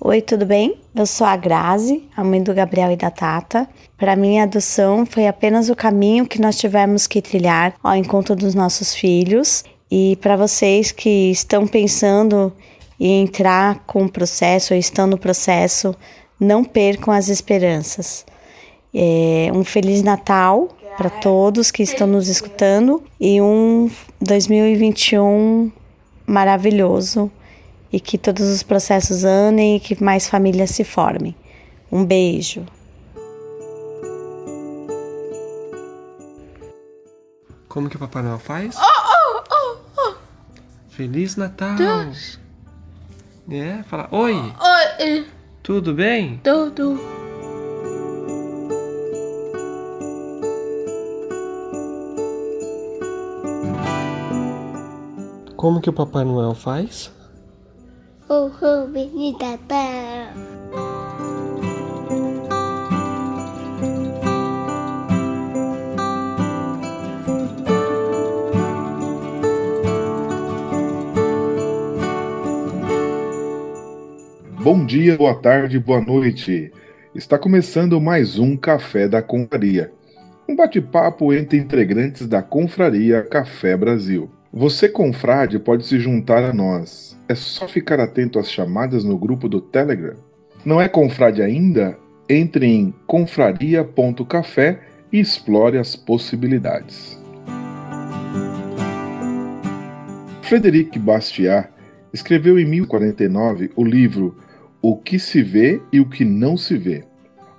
Oi, tudo bem? Eu sou a Grazi, a mãe do Gabriel e da Tata. Para mim, a adoção foi apenas o caminho que nós tivemos que trilhar ao encontro dos nossos filhos. E para vocês que estão pensando em entrar com o processo ou estão no processo, não percam as esperanças. É, um Feliz Natal para todos que estão nos escutando e um 2021 maravilhoso e que todos os processos andem e que mais famílias se formem. Um beijo. Como que o Papai Noel faz? Oh, oh, oh, oh. Feliz Natal! Deus. É, fala oi! Oi, Tudo bem? tudo. Como que o Papai Noel faz? Oh, oh, Benita, tá. Bom dia, boa tarde, boa noite. Está começando mais um Café da Confraria. Um bate-papo entre integrantes da Confraria Café Brasil. Você, confrade, pode se juntar a nós. É só ficar atento às chamadas no grupo do Telegram. Não é confrade ainda? Entre em confraria.café e explore as possibilidades. Frederic Bastiat escreveu em 1049 o livro O que se vê e o que não se vê.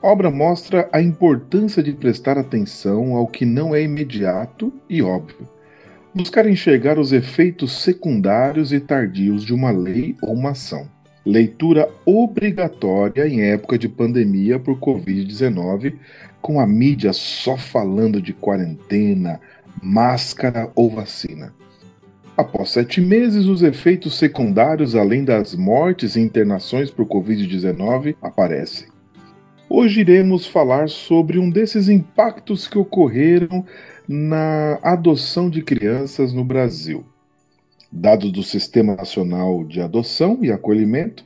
A obra mostra a importância de prestar atenção ao que não é imediato e óbvio. Buscar enxergar os efeitos secundários e tardios de uma lei ou uma ação. Leitura obrigatória em época de pandemia por Covid-19, com a mídia só falando de quarentena, máscara ou vacina. Após sete meses, os efeitos secundários, além das mortes e internações por Covid-19, aparecem. Hoje iremos falar sobre um desses impactos que ocorreram na adoção de crianças no Brasil. Dados do Sistema Nacional de Adoção e Acolhimento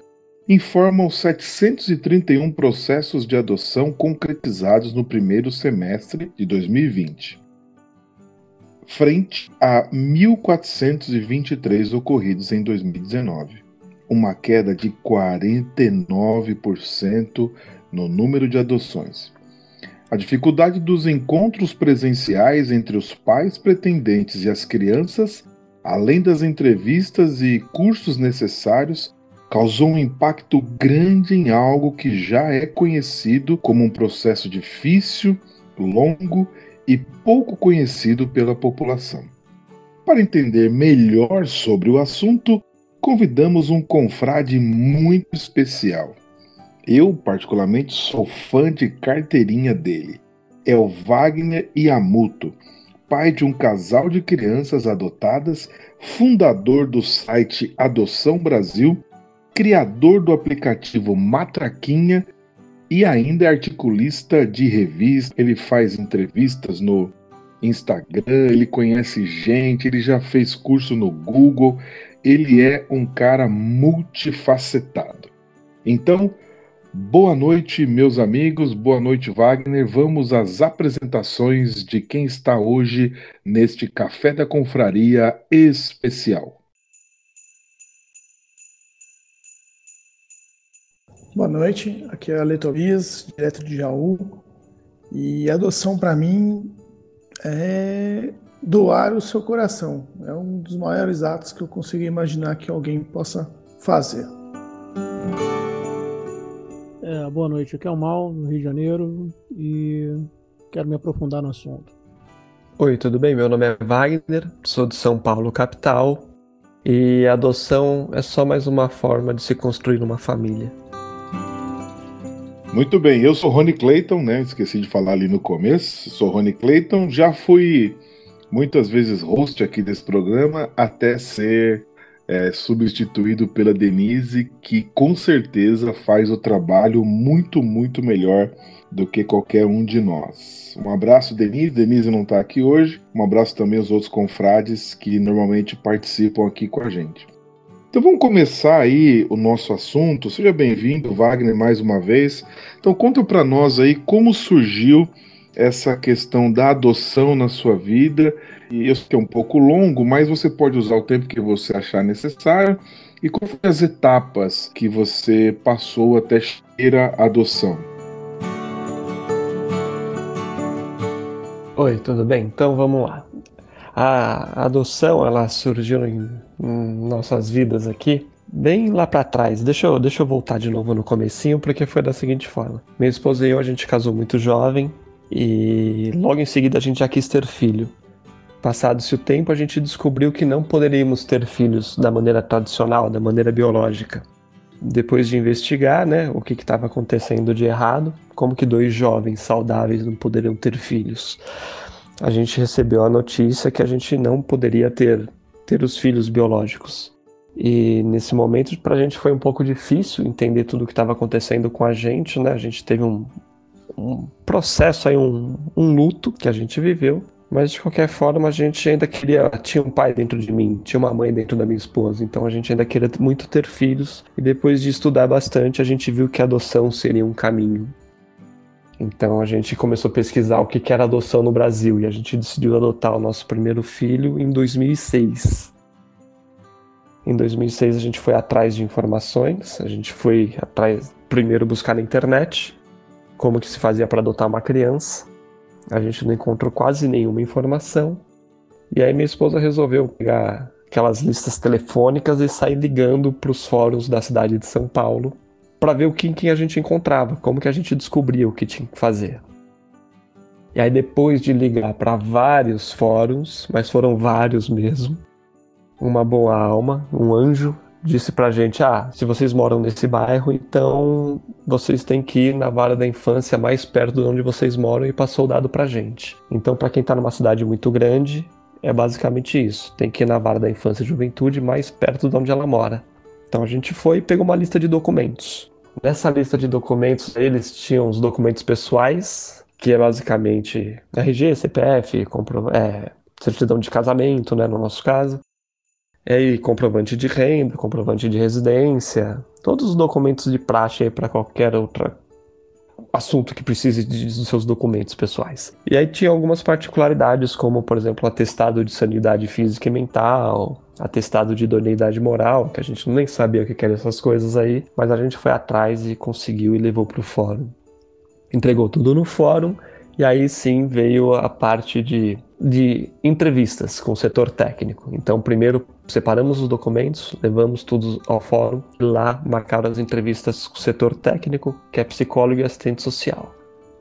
informam 731 processos de adoção concretizados no primeiro semestre de 2020 frente a 1.423 ocorridos em 2019, uma queda de 49% no número de adoções. A dificuldade dos encontros presenciais entre os pais pretendentes e as crianças, além das entrevistas e cursos necessários, causou um impacto grande em algo que já é conhecido como um processo difícil, longo e pouco conhecido pela população. Para entender melhor sobre o assunto, convidamos um confrade muito especial. Eu, particularmente, sou fã de carteirinha dele. É o Wagner Iamuto, pai de um casal de crianças adotadas, fundador do site Adoção Brasil, criador do aplicativo Matraquinha e ainda é articulista de revista, ele faz entrevistas no Instagram, ele conhece gente, ele já fez curso no Google, ele é um cara multifacetado. Então, boa noite, meus amigos, boa noite, Wagner. Vamos às apresentações de quem está hoje neste Café da Confraria especial. Boa noite, aqui é a Letobias, direto de Jaú. E adoção para mim é doar o seu coração. É um dos maiores atos que eu consigo imaginar que alguém possa fazer. É, boa noite, aqui é o Mal, no Rio de Janeiro, e quero me aprofundar no assunto. Oi, tudo bem? Meu nome é Wagner, sou de São Paulo, capital, e a adoção é só mais uma forma de se construir uma família. Muito bem, eu sou Rony Clayton, né? Esqueci de falar ali no começo. Sou Rony Clayton, já fui muitas vezes host aqui desse programa, até ser é, substituído pela Denise, que com certeza faz o trabalho muito, muito melhor do que qualquer um de nós. Um abraço, Denise. Denise não está aqui hoje. Um abraço também aos outros confrades que normalmente participam aqui com a gente. Então vamos começar aí o nosso assunto. Seja bem-vindo, Wagner, mais uma vez. Então conta para nós aí como surgiu essa questão da adoção na sua vida. E eu sei que é um pouco longo, mas você pode usar o tempo que você achar necessário. E quais foram as etapas que você passou até chegar à adoção? Oi, tudo bem? Então vamos lá. A adoção, ela surgiu em, em nossas vidas aqui bem lá para trás. Deixa eu, deixa eu voltar de novo no comecinho, porque foi da seguinte forma. Minha esposa e eu, a gente casou muito jovem e logo em seguida a gente já quis ter filho. Passado-se o tempo, a gente descobriu que não poderíamos ter filhos da maneira tradicional, da maneira biológica. Depois de investigar, né, o que estava acontecendo de errado, como que dois jovens saudáveis não poderiam ter filhos a gente recebeu a notícia que a gente não poderia ter, ter os filhos biológicos. E nesse momento, para a gente foi um pouco difícil entender tudo o que estava acontecendo com a gente, né? A gente teve um, um processo aí, um, um luto que a gente viveu, mas de qualquer forma a gente ainda queria. Tinha um pai dentro de mim, tinha uma mãe dentro da minha esposa, então a gente ainda queria muito ter filhos. E depois de estudar bastante, a gente viu que a adoção seria um caminho. Então a gente começou a pesquisar o que era adoção no Brasil e a gente decidiu adotar o nosso primeiro filho em 2006. Em 2006 a gente foi atrás de informações, a gente foi atrás primeiro buscar na internet como que se fazia para adotar uma criança. A gente não encontrou quase nenhuma informação. E aí minha esposa resolveu pegar aquelas listas telefônicas e sair ligando para os fóruns da cidade de São Paulo para ver o que, que a gente encontrava, como que a gente descobria o que tinha que fazer. E aí depois de ligar para vários fóruns, mas foram vários mesmo, uma boa alma, um anjo, disse pra gente: "Ah, se vocês moram nesse bairro, então vocês têm que ir na vara da infância mais perto de onde vocês moram" e passou o dado pra gente. Então, para quem tá numa cidade muito grande, é basicamente isso. Tem que ir na vara da infância e juventude mais perto de onde ela mora. Então a gente foi e pegou uma lista de documentos. Nessa lista de documentos, eles tinham os documentos pessoais, que é basicamente RG, CPF, compro, é, certidão de casamento, né, no nosso caso. E aí, comprovante de renda, comprovante de residência, todos os documentos de praxe para qualquer outro assunto que precise dos seus documentos pessoais. E aí tinha algumas particularidades, como, por exemplo, atestado de sanidade física e mental, atestado de idoneidade moral, que a gente nem sabia o que eram essas coisas aí, mas a gente foi atrás e conseguiu e levou para o fórum. Entregou tudo no fórum e aí sim veio a parte de, de entrevistas com o setor técnico. Então, primeiro separamos os documentos, levamos tudo ao fórum e lá marcaram as entrevistas com o setor técnico, que é psicólogo e assistente social.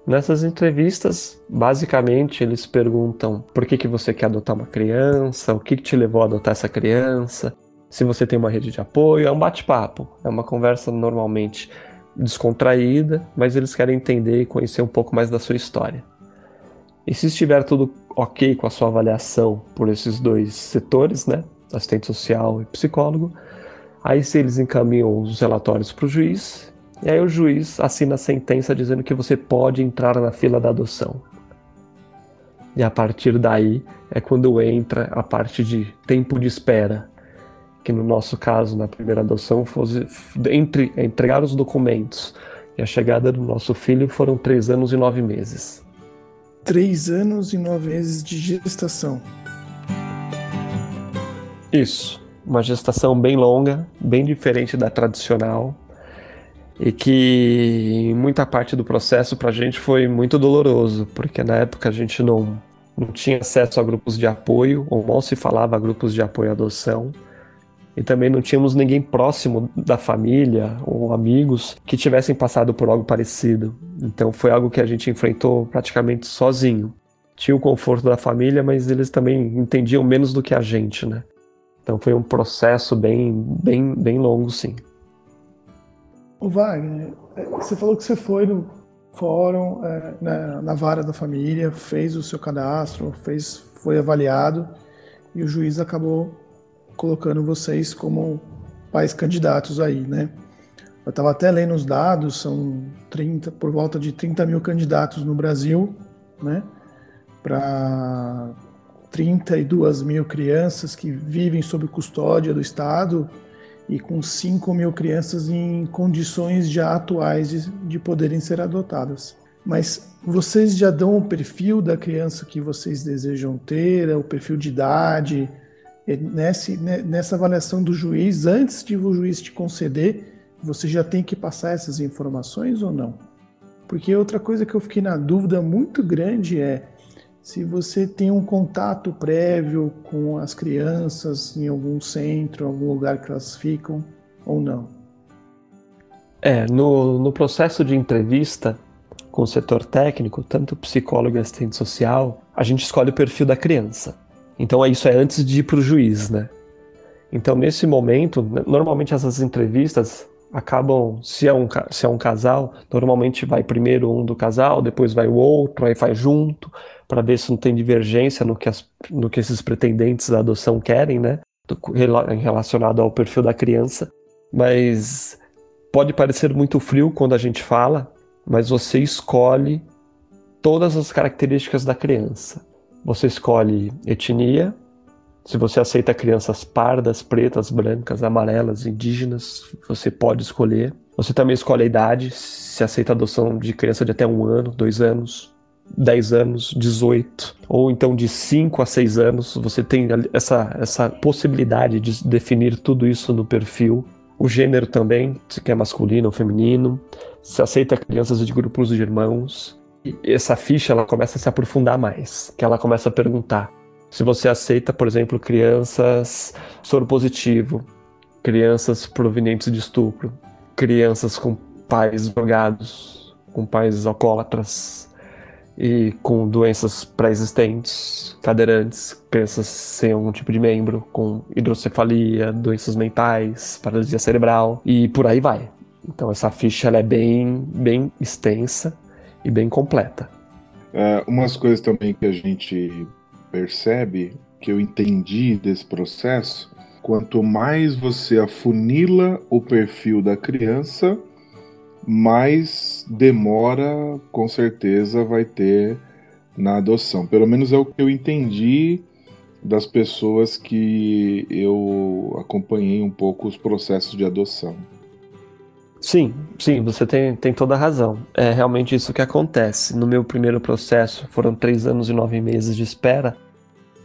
Nessas entrevistas, basicamente, eles perguntam por que, que você quer adotar uma criança, o que, que te levou a adotar essa criança, se você tem uma rede de apoio. É um bate-papo, é uma conversa normalmente descontraída, mas eles querem entender e conhecer um pouco mais da sua história. E se estiver tudo ok com a sua avaliação por esses dois setores, né, assistente social e psicólogo, aí se eles encaminham os relatórios para o juiz e aí o juiz assina a sentença dizendo que você pode entrar na fila da adoção. E a partir daí é quando entra a parte de tempo de espera, que no nosso caso, na primeira adoção, fosse entre entregar os documentos e a chegada do nosso filho foram três anos e nove meses. Três anos e nove meses de gestação. Isso, uma gestação bem longa, bem diferente da tradicional, e que em muita parte do processo para a gente foi muito doloroso, porque na época a gente não, não tinha acesso a grupos de apoio, ou mal se falava a grupos de apoio à adoção, e também não tínhamos ninguém próximo da família ou amigos que tivessem passado por algo parecido. Então foi algo que a gente enfrentou praticamente sozinho. Tinha o conforto da família, mas eles também entendiam menos do que a gente, né? Então foi um processo bem, bem, bem longo, sim. O Wagner, é, você falou que você foi no fórum, é, na, na, vara da família, fez o seu cadastro, fez, foi avaliado e o juiz acabou colocando vocês como pais candidatos aí, né? Eu estava até lendo os dados, são 30, por volta de 30 mil candidatos no Brasil, né? Para 32 mil crianças que vivem sob custódia do Estado e com 5 mil crianças em condições já atuais de, de poderem ser adotadas. Mas vocês já dão o perfil da criança que vocês desejam ter, o perfil de idade, nesse, nessa avaliação do juiz, antes de o juiz te conceder, você já tem que passar essas informações ou não? Porque outra coisa que eu fiquei na dúvida muito grande é se você tem um contato prévio com as crianças em algum centro, algum lugar que elas ficam ou não. É, no, no processo de entrevista com o setor técnico, tanto psicólogo e assistente social, a gente escolhe o perfil da criança. Então isso é antes de ir para o juiz, né? Então nesse momento, normalmente essas entrevistas acabam, se é um, se é um casal, normalmente vai primeiro um do casal, depois vai o outro, aí faz junto, para ver se não tem divergência no que, as, no que esses pretendentes da adoção querem, né? Relacionado ao perfil da criança. Mas pode parecer muito frio quando a gente fala, mas você escolhe todas as características da criança. Você escolhe etnia, se você aceita crianças pardas, pretas, brancas, amarelas, indígenas, você pode escolher. Você também escolhe a idade, se aceita adoção de criança de até um ano, dois anos, 10 anos, 18, ou então de 5 a 6 anos, você tem essa, essa possibilidade de definir tudo isso no perfil. O gênero também, se quer masculino ou feminino, se aceita crianças de grupos de irmãos. Essa ficha ela começa a se aprofundar mais, que ela começa a perguntar se você aceita, por exemplo, crianças soro positivo, crianças provenientes de estupro, crianças com pais drogados, com pais alcoólatras e com doenças pré-existentes, cadeirantes, crianças sem algum tipo de membro, com hidrocefalia, doenças mentais, paralisia cerebral e por aí vai. Então essa ficha é bem, bem extensa e bem completa. É, umas coisas também que a gente percebe, que eu entendi desse processo, quanto mais você afunila o perfil da criança, mais demora, com certeza, vai ter na adoção. Pelo menos é o que eu entendi das pessoas que eu acompanhei um pouco os processos de adoção. Sim, sim, você tem, tem toda a razão. É realmente isso que acontece. No meu primeiro processo foram três anos e nove meses de espera,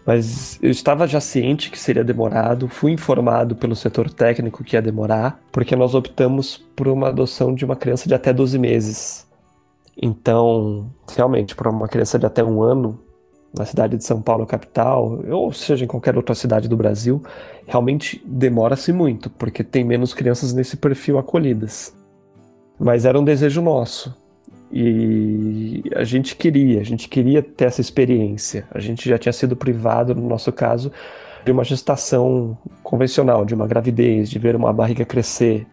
mas eu estava já ciente que seria demorado, fui informado pelo setor técnico que ia demorar, porque nós optamos por uma adoção de uma criança de até 12 meses. Então, realmente, para uma criança de até um ano, na cidade de São Paulo, capital, ou seja, em qualquer outra cidade do Brasil, realmente demora-se muito, porque tem menos crianças nesse perfil acolhidas. Mas era um desejo nosso. E a gente queria, a gente queria ter essa experiência. A gente já tinha sido privado, no nosso caso, de uma gestação convencional, de uma gravidez, de ver uma barriga crescer.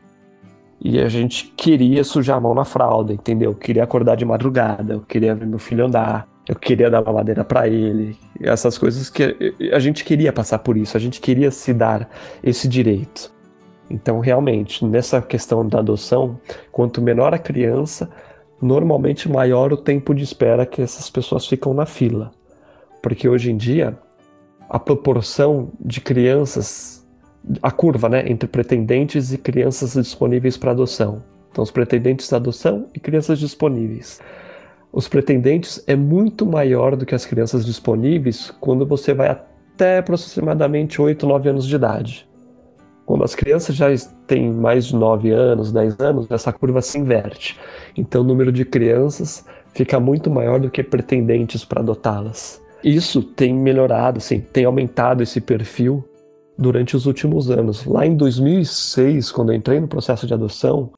E a gente queria sujar a mão na fralda, entendeu? Eu queria acordar de madrugada, eu queria ver meu filho andar, eu queria dar mamadeira para ele, essas coisas que a gente queria passar por isso, a gente queria se dar esse direito. Então, realmente, nessa questão da adoção, quanto menor a criança, normalmente maior o tempo de espera que essas pessoas ficam na fila. Porque hoje em dia, a proporção de crianças, a curva né, entre pretendentes e crianças disponíveis para adoção. Então, os pretendentes da adoção e crianças disponíveis os pretendentes é muito maior do que as crianças disponíveis quando você vai até aproximadamente 8, 9 anos de idade. Quando as crianças já têm mais de 9 anos, 10 anos, essa curva se inverte. Então o número de crianças fica muito maior do que pretendentes para adotá-las. Isso tem melhorado, sim, tem aumentado esse perfil durante os últimos anos. Lá em 2006, quando eu entrei no processo de adoção,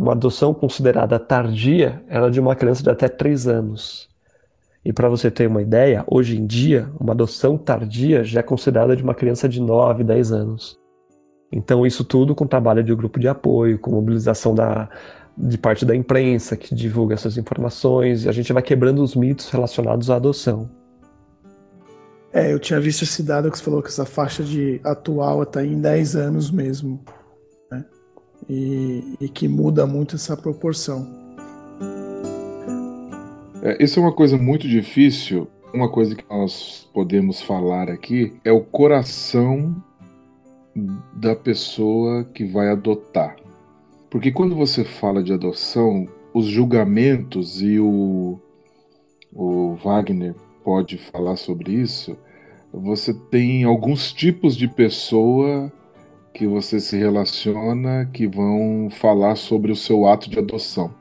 uma adoção considerada tardia era de uma criança de até 3 anos. E para você ter uma ideia, hoje em dia, uma adoção tardia já é considerada de uma criança de 9, 10 anos. Então, isso tudo com trabalho de grupo de apoio, com mobilização da, de parte da imprensa que divulga essas informações, e a gente vai quebrando os mitos relacionados à adoção. É, eu tinha visto esse dado que você falou que essa faixa de atual está em 10 anos mesmo e, e que muda muito essa proporção. É, isso é uma coisa muito difícil. Uma coisa que nós podemos falar aqui é o coração da pessoa que vai adotar. Porque quando você fala de adoção, os julgamentos e o, o Wagner pode falar sobre isso. Você tem alguns tipos de pessoa que você se relaciona que vão falar sobre o seu ato de adoção.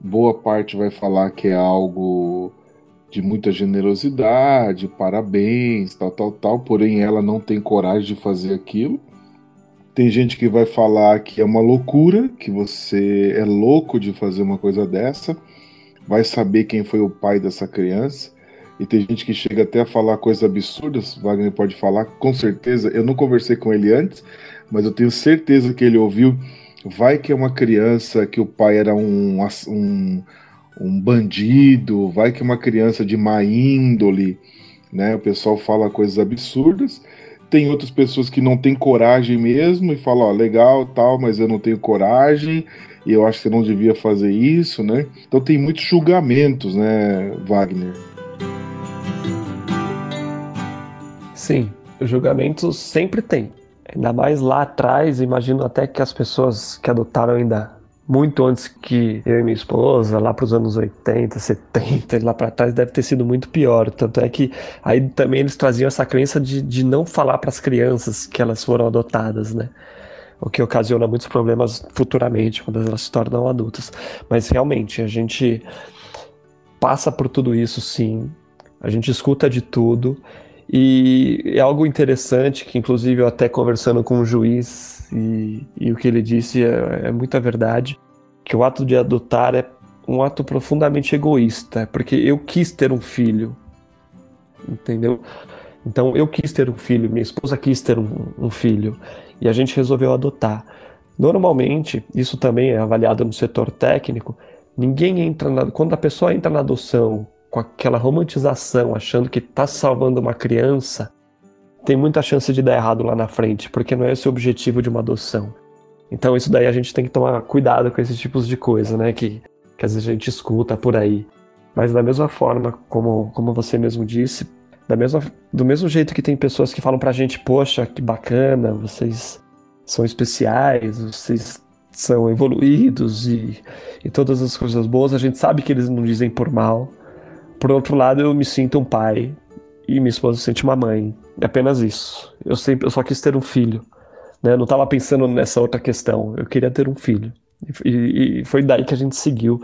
Boa parte vai falar que é algo de muita generosidade, parabéns, tal, tal, tal, porém ela não tem coragem de fazer aquilo. Tem gente que vai falar que é uma loucura, que você é louco de fazer uma coisa dessa, vai saber quem foi o pai dessa criança. E tem gente que chega até a falar coisas absurdas, Wagner pode falar, com certeza. Eu não conversei com ele antes, mas eu tenho certeza que ele ouviu. Vai que é uma criança que o pai era um, um, um bandido, vai que é uma criança de má índole, né? O pessoal fala coisas absurdas. Tem outras pessoas que não têm coragem mesmo e falam, ó, legal, tal, mas eu não tenho coragem e eu acho que você não devia fazer isso, né? Então tem muitos julgamentos, né, Wagner? Sim, julgamentos sempre tem. Ainda mais lá atrás, imagino até que as pessoas que adotaram ainda muito antes que eu e minha esposa, lá para os anos 80, 70, lá para trás, deve ter sido muito pior. Tanto é que aí também eles traziam essa crença de, de não falar para as crianças que elas foram adotadas, né? O que ocasiona muitos problemas futuramente, quando elas se tornam adultas. Mas realmente, a gente passa por tudo isso, sim. A gente escuta de tudo. E é algo interessante que, inclusive, eu até conversando com o juiz e, e o que ele disse é, é muita verdade, que o ato de adotar é um ato profundamente egoísta, porque eu quis ter um filho, entendeu? Então eu quis ter um filho, minha esposa quis ter um, um, filho e a gente resolveu adotar. Normalmente, isso também é avaliado no setor técnico. Ninguém entra na, quando a pessoa entra na adoção com aquela romantização, achando que está salvando uma criança, tem muita chance de dar errado lá na frente, porque não é esse o objetivo de uma adoção. Então isso daí a gente tem que tomar cuidado com esses tipos de coisa, né, que, que às vezes a gente escuta por aí. Mas da mesma forma, como, como você mesmo disse, da mesma, do mesmo jeito que tem pessoas que falam pra gente, poxa, que bacana, vocês são especiais, vocês são evoluídos e, e todas as coisas boas, a gente sabe que eles não dizem por mal. Por outro lado, eu me sinto um pai e minha esposa se sente uma mãe. É apenas isso. Eu sempre, eu só quis ter um filho. Né? Eu não estava pensando nessa outra questão. Eu queria ter um filho. E, foi daí que a gente seguiu.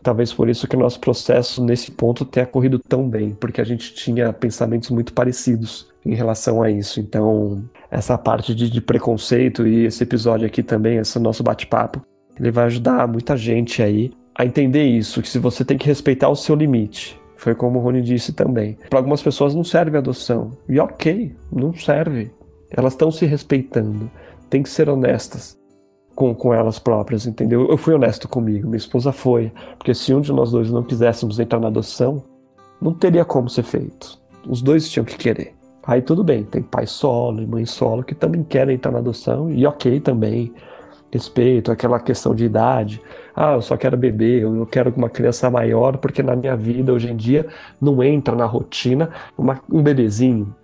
Talvez por isso que o nosso processo nesse ponto tenha corrido tão bem, porque a gente tinha pensamentos muito parecidos em relação a isso. Então, essa parte de, de preconceito e esse episódio aqui também, esse nosso bate-papo, ele vai ajudar muita gente aí a entender isso, que se você tem que respeitar o seu limite, foi como o Rony disse também. Para algumas pessoas não serve adoção. E ok, não serve. Elas estão se respeitando. Tem que ser honestas com, com elas próprias, entendeu? Eu fui honesto comigo, minha esposa foi. Porque se um de nós dois não quiséssemos entrar na adoção, não teria como ser feito. Os dois tinham que querer. Aí tudo bem, tem pai solo e mãe solo que também querem entrar na adoção, e ok também respeito, aquela questão de idade. Ah, eu só quero beber, eu quero uma criança maior, porque na minha vida hoje em dia não entra na rotina uma, um bebezinho.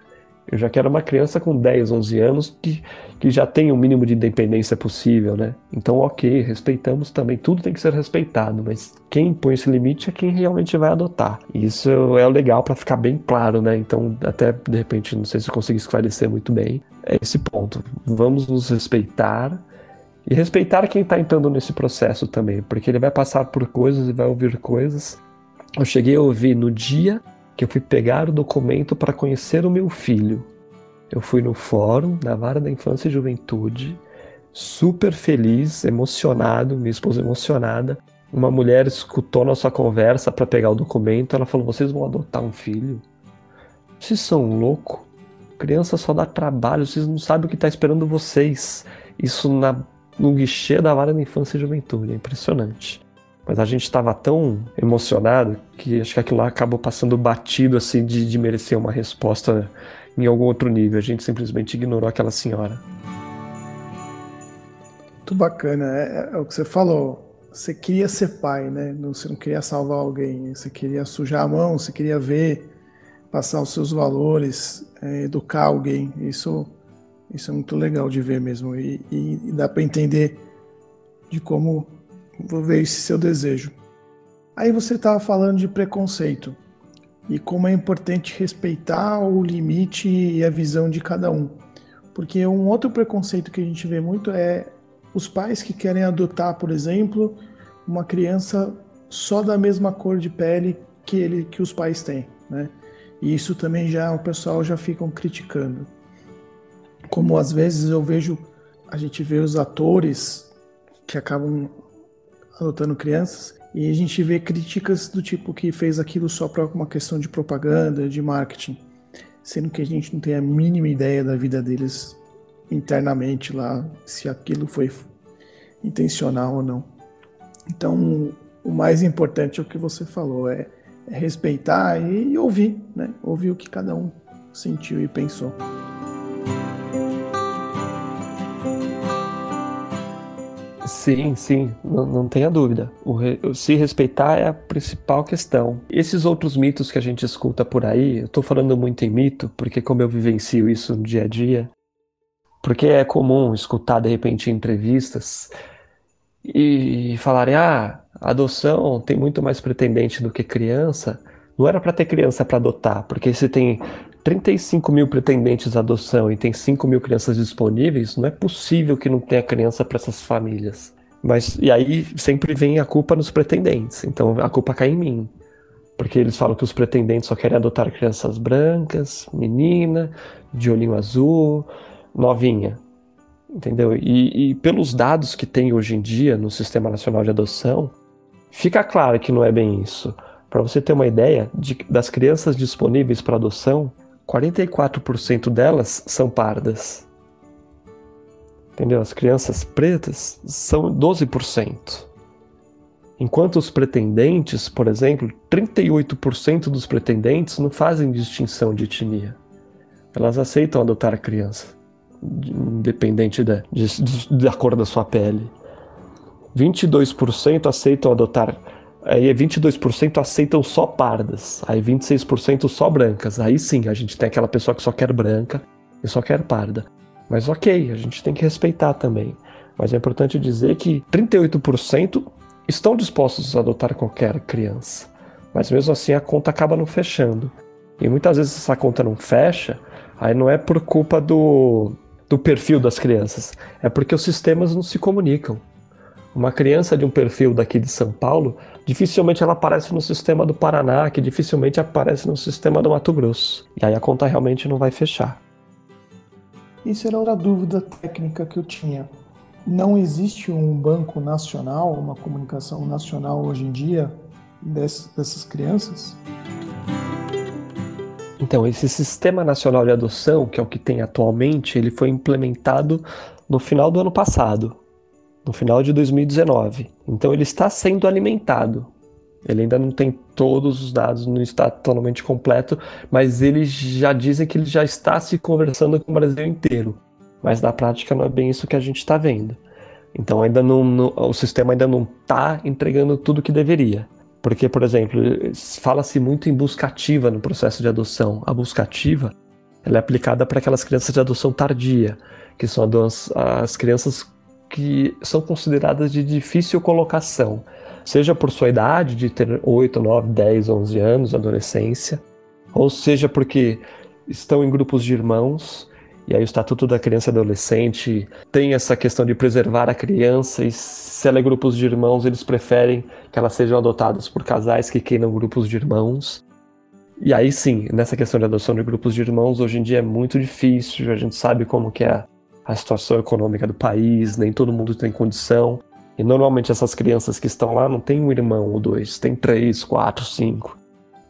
Eu já quero uma criança com 10, 11 anos que, que já tem o mínimo de independência possível, né? Então, ok, respeitamos também, tudo tem que ser respeitado, mas quem põe esse limite é quem realmente vai adotar. Isso é o legal para ficar bem claro, né? Então, até de repente, não sei se eu consegui esclarecer muito bem, esse ponto. Vamos nos respeitar, e respeitar quem está entrando nesse processo também, porque ele vai passar por coisas e vai ouvir coisas. Eu cheguei a ouvir no dia que eu fui pegar o documento para conhecer o meu filho. Eu fui no fórum da Vara da Infância e Juventude, super feliz, emocionado, minha esposa emocionada. Uma mulher escutou nossa conversa para pegar o documento. Ela falou: Vocês vão adotar um filho? Vocês são loucos? Criança só dá trabalho, vocês não sabem o que está esperando vocês. Isso na no guichê da Vara da Infância e Juventude. É impressionante. Mas a gente estava tão emocionado que acho que aquilo lá acabou passando batido assim de, de merecer uma resposta em algum outro nível. A gente simplesmente ignorou aquela senhora. Muito bacana. É, é, o que você falou. Você queria ser pai, né? Você não queria salvar alguém. Você queria sujar a mão, você queria ver, passar os seus valores, é, educar alguém. Isso Isso é muito legal de ver mesmo. E, e, dá para entender de como ver esse seu desejo. Aí você estava falando de preconceito e como é importante respeitar o limite e a visão de cada um. Porque um outro preconceito que a gente vê muito é os pais que querem adotar, por exemplo, uma criança só da mesma cor de pele que ele que os pais têm, né? E isso também já o pessoal já ficam criticando. Como às vezes eu vejo a gente vê os atores que acabam adotando crianças e a gente vê críticas do tipo que fez aquilo só para uma questão de propaganda, de marketing, sendo que a gente não tem a mínima ideia da vida deles internamente lá, se aquilo foi intencional ou não. Então, o mais importante é o que você falou, é, é respeitar e, ouvir, né? Ouvir o que cada um sentiu e pensou. Sim, sim, não, não tenha dúvida. Re, se respeitar é a principal questão. Esses outros mitos que a gente escuta por aí, eu estou falando muito em mito, porque como eu vivencio isso no dia a dia, porque é comum escutar de repente entrevistas e falarem: ah, adoção tem muito mais pretendente do que criança. Não era para ter criança para adotar, porque se tem 35 mil pretendentes à adoção e tem 5 mil crianças disponíveis, não é possível que não tenha criança para essas famílias. Mas e aí sempre vem a culpa nos pretendentes. Então a culpa cai em mim. Porque eles falam que os pretendentes só querem adotar crianças brancas, menina, de olhinho azul, novinha. Entendeu? E, e pelos dados que tem hoje em dia no Sistema Nacional de Adoção, fica claro que não é bem isso. Para você ter uma ideia, de, das crianças disponíveis para adoção, 44% delas são pardas. Entendeu? As crianças pretas são 12%. Enquanto os pretendentes, por exemplo, 38% dos pretendentes não fazem distinção de etnia. Elas aceitam adotar a criança, independente da, de, da cor da sua pele. 22% aceitam adotar. Aí 22% aceitam só pardas. Aí 26% só brancas. Aí sim, a gente tem aquela pessoa que só quer branca e só quer parda. Mas ok, a gente tem que respeitar também. Mas é importante dizer que 38% estão dispostos a adotar qualquer criança. Mas mesmo assim a conta acaba não fechando. E muitas vezes essa conta não fecha, aí não é por culpa do, do perfil das crianças, é porque os sistemas não se comunicam. Uma criança de um perfil daqui de São Paulo, dificilmente ela aparece no sistema do Paraná, que dificilmente aparece no sistema do Mato Grosso. E aí a conta realmente não vai fechar. Isso era outra dúvida técnica que eu tinha. Não existe um banco nacional, uma comunicação nacional hoje em dia dessas, crianças? Então, esse Sistema Nacional de Adoção, que é o que tem atualmente, ele foi implementado no final do ano passado, no final de 2019. Então, ele está sendo alimentado. Ele ainda não tem todos os dados, não está totalmente completo, mas eles já dizem que ele já está se conversando com o Brasil inteiro. Mas na prática não é bem isso que a gente está vendo. Então ainda não, não, o sistema ainda não está entregando tudo que deveria. Porque, por exemplo, fala-se muito em busca ativa no processo de adoção. A busca ativa ela é aplicada para aquelas crianças de adoção tardia, que são as, as crianças que são consideradas de difícil colocação seja por sua idade de ter 8, 9, 10, 11 anos, adolescência, ou seja porque estão em grupos de irmãos, e aí o Estatuto da Criança e Adolescente tem essa questão de preservar a criança, e se ela é grupos de irmãos, eles preferem que elas sejam adotadas por casais que queiram grupos de irmãos. E aí sim, nessa questão de adoção de grupos de irmãos, hoje em dia é muito difícil, a gente sabe como que é a situação econômica do país, nem todo mundo tem condição. E normalmente essas crianças que estão lá não tem um irmão ou dois, tem três, quatro, cinco.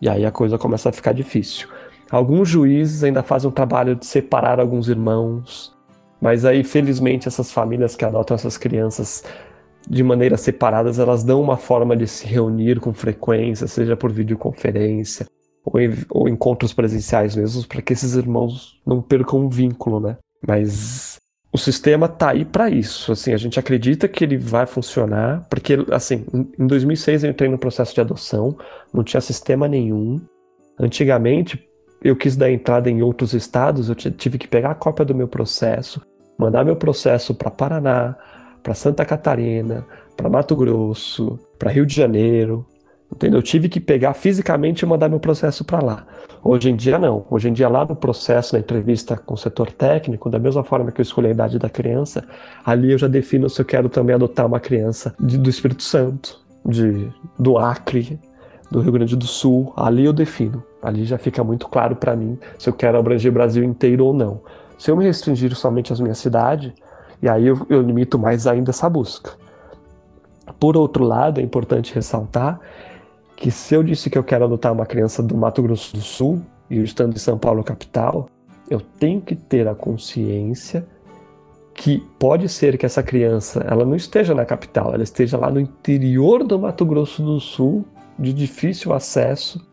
E aí a coisa começa a ficar difícil. Alguns juízes ainda fazem um trabalho de separar alguns irmãos, mas aí felizmente essas famílias que adotam essas crianças de maneira separadas, elas dão uma forma de se reunir com frequência, seja por videoconferência ou, em, ou encontros presenciais mesmo, para que esses irmãos não percam um vínculo, né? Mas o sistema tá aí para isso. Assim, a gente acredita que ele vai funcionar, porque assim, em 2006 eu entrei no processo de adoção, não tinha sistema nenhum. Antigamente, eu quis dar entrada em outros estados, eu tive que pegar a cópia do meu processo, mandar meu processo para Paraná, para Santa Catarina, para Mato Grosso, para Rio de Janeiro, Entendeu? Eu tive que pegar fisicamente e mandar meu processo para lá. Hoje em dia, não. Hoje em dia, lá no processo, na entrevista com o setor técnico, da mesma forma que eu escolhi a idade da criança, ali eu já defino se eu quero também adotar uma criança de, do Espírito Santo, de, do Acre, do Rio Grande do Sul. Ali eu defino. Ali já fica muito claro para mim se eu quero abranger o Brasil inteiro ou não. Se eu me restringir somente às minhas cidades, e aí eu, eu limito mais ainda essa busca. Por outro lado, é importante ressaltar que se eu disse que eu quero adotar uma criança do Mato Grosso do Sul e estando em São Paulo capital, eu tenho que ter a consciência que pode ser que essa criança ela não esteja na capital, ela esteja lá no interior do Mato Grosso do Sul, de difícil acesso.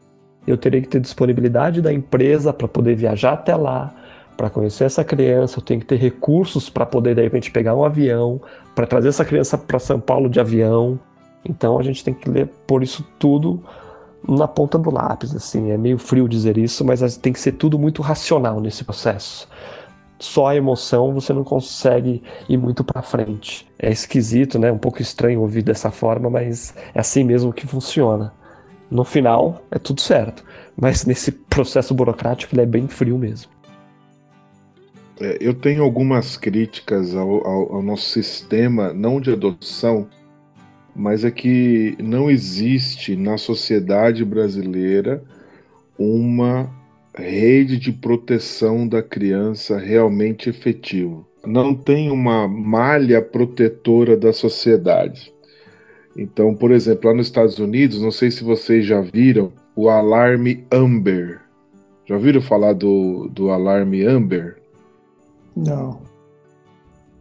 Eu terei que ter disponibilidade da empresa para poder viajar até lá, para conhecer essa criança, eu tenho que ter recursos para poder de repente pegar um avião, para trazer essa criança para São Paulo de avião, então a gente tem que ler por isso tudo na ponta do lápis, assim. É meio frio dizer isso, mas tem que ser tudo muito racional nesse processo. Só a emoção você não consegue ir muito para frente. É esquisito, né? Um pouco estranho ouvir dessa forma, mas é assim mesmo que funciona. No final é tudo certo, mas nesse processo burocrático ele é bem frio mesmo. É, eu tenho algumas críticas ao, ao, ao nosso sistema, não de adoção, mas é que não existe na sociedade brasileira uma rede de proteção da criança realmente efetiva. Não tem uma malha protetora da sociedade. Então, por exemplo, lá nos Estados Unidos, não sei se vocês já viram o alarme Amber. Já ouviram falar do, do alarme Amber? Não.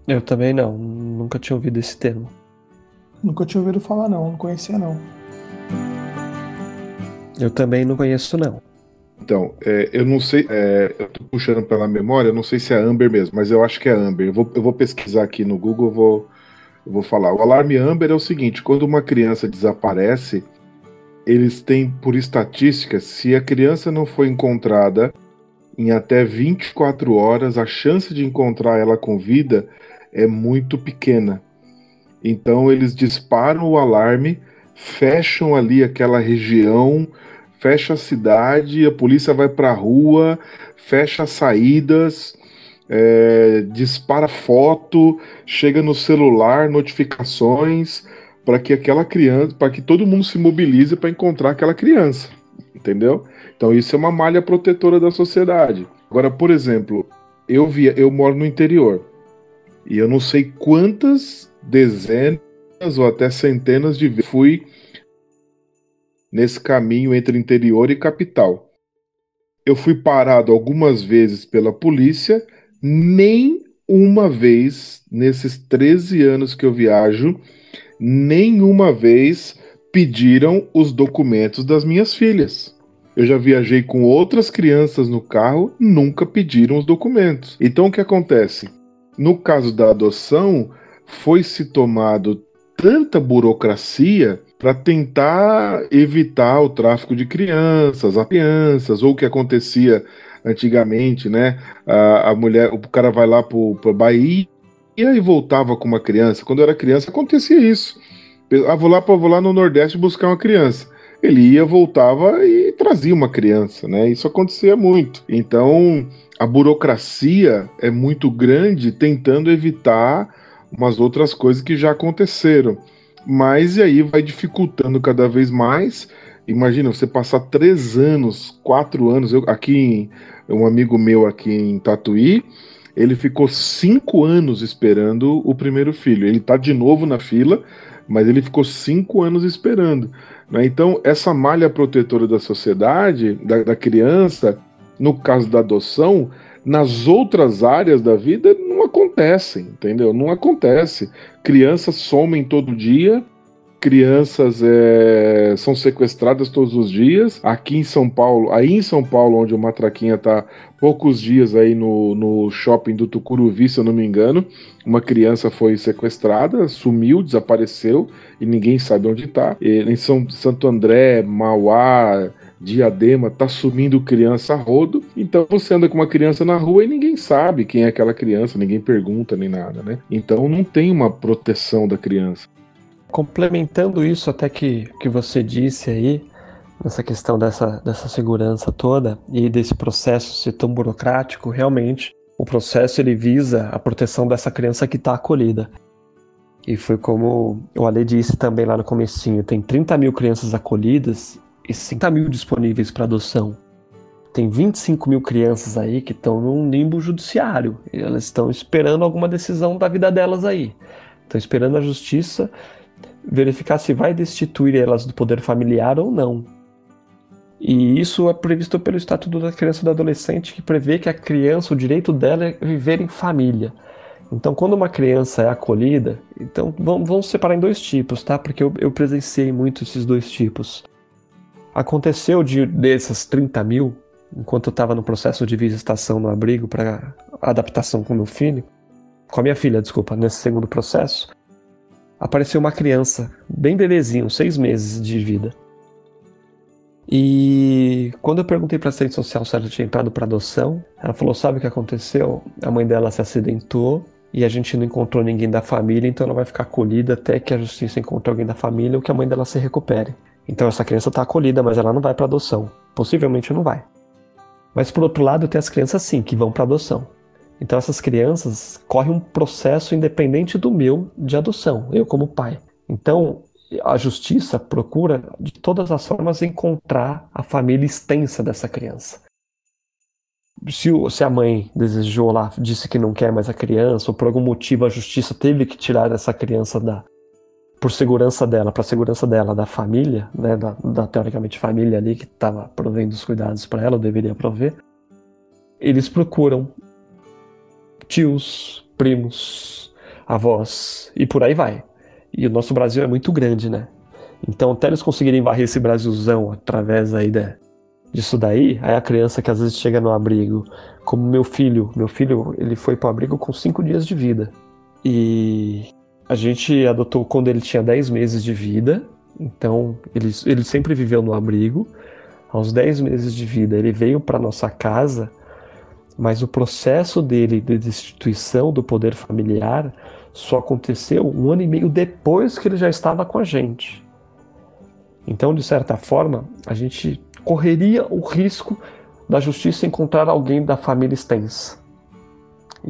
Eu também não, nunca tinha ouvido esse termo. Nunca tinha ouvido falar, não. Não conhecia, não. Eu também não conheço, não. Então, é, eu não sei, é, eu tô puxando pela memória, eu não sei se é Amber mesmo, mas eu acho que é Amber. Eu vou, eu vou pesquisar aqui no Google, eu vou, eu vou falar. O alarme Amber é o seguinte: quando uma criança desaparece, eles têm, por estatística, se a criança não foi encontrada em até 24 horas, a chance de encontrar ela com vida é muito pequena. Então eles disparam o alarme, fecham ali aquela região, fecha a cidade, a polícia vai para a rua, fecha as saídas, é, dispara foto, chega no celular, notificações para que aquela criança, para que todo mundo se mobilize para encontrar aquela criança, entendeu? Então isso é uma malha protetora da sociedade. Agora, por exemplo, eu via, eu moro no interior e eu não sei quantas dezenas ou até centenas de vezes fui nesse caminho entre interior e capital. Eu fui parado algumas vezes pela polícia, nem uma vez nesses 13 anos que eu viajo, nenhuma vez pediram os documentos das minhas filhas. Eu já viajei com outras crianças no carro, nunca pediram os documentos. Então o que acontece? No caso da adoção, foi se tomado tanta burocracia para tentar evitar o tráfico de crianças, a crianças, ou o que acontecia antigamente, né? A, a mulher, o cara vai lá para Bahia e voltava com uma criança. Quando eu era criança acontecia isso. Ah, vou lá, vou lá no Nordeste buscar uma criança. Ele ia, voltava e trazia uma criança, né? Isso acontecia muito. Então, a burocracia é muito grande tentando evitar umas outras coisas que já aconteceram. Mas e aí vai dificultando cada vez mais. Imagina você passar três anos, quatro anos. Eu, aqui, um amigo meu aqui em Tatuí, ele ficou cinco anos esperando o primeiro filho. Ele está de novo na fila, mas ele ficou cinco anos esperando. Né? Então, essa malha protetora da sociedade, da, da criança, no caso da adoção, nas outras áreas da vida não acontecem, entendeu? Não acontece. Crianças somem todo dia, crianças é, são sequestradas todos os dias. Aqui em São Paulo, aí em São Paulo, onde o Matraquinha está poucos dias aí no, no shopping do Tucuruvi, se eu não me engano, uma criança foi sequestrada, sumiu, desapareceu e ninguém sabe onde está. Em São Santo André, Mauá, Diadema tá sumindo criança a rodo, então você anda com uma criança na rua e ninguém sabe quem é aquela criança, ninguém pergunta nem nada, né? Então não tem uma proteção da criança. Complementando isso até que, que você disse aí, nessa questão dessa, dessa segurança toda e desse processo ser tão burocrático, realmente o processo ele visa a proteção dessa criança que está acolhida. E foi como o Ale disse também lá no comecinho, tem 30 mil crianças acolhidas e 50 mil disponíveis para adoção. Tem 25 mil crianças aí que estão num limbo judiciário. Elas estão esperando alguma decisão da vida delas aí. Estão esperando a justiça verificar se vai destituir elas do poder familiar ou não. E isso é previsto pelo Estatuto da Criança e do Adolescente, que prevê que a criança, o direito dela é viver em família. Então, quando uma criança é acolhida, então vamos, vamos separar em dois tipos, tá? Porque eu, eu presenciei muito esses dois tipos. Aconteceu de dessas 30 mil, enquanto eu estava no processo de visitação no abrigo para adaptação com meu filho, com a minha filha, desculpa, nesse segundo processo, apareceu uma criança, bem bebezinho, seis meses de vida. E quando eu perguntei para a assistente social se ela tinha entrado para adoção, ela falou: sabe o que aconteceu? A mãe dela se acidentou e a gente não encontrou ninguém da família, então ela vai ficar acolhida até que a justiça encontre alguém da família ou que a mãe dela se recupere. Então essa criança está acolhida, mas ela não vai para adoção. Possivelmente não vai. Mas por outro lado, tem as crianças sim que vão para adoção. Então essas crianças correm um processo independente do meu de adoção, eu como pai. Então a justiça procura de todas as formas encontrar a família extensa dessa criança se, se a mãe desejou lá, disse que não quer mais a criança, ou por algum motivo a justiça teve que tirar essa criança da por segurança dela, para segurança dela, da família, né, da, da teoricamente família ali que estava provendo os cuidados para ela, ou deveria prover, eles procuram tios, primos, avós e por aí vai. E o nosso Brasil é muito grande, né? Então, até eles conseguirem varrer esse Brasilzão através aí da, disso daí, aí a criança que às vezes chega no abrigo, como meu filho, meu filho, ele foi para o abrigo com 5 dias de vida. E a gente adotou quando ele tinha 10 meses de vida, então ele, ele sempre viveu no abrigo. Aos 10 meses de vida, ele veio para nossa casa, mas o processo dele de destituição do poder familiar só aconteceu um ano e meio depois que ele já estava com a gente. Então, de certa forma, a gente correria o risco da justiça encontrar alguém da família extensa.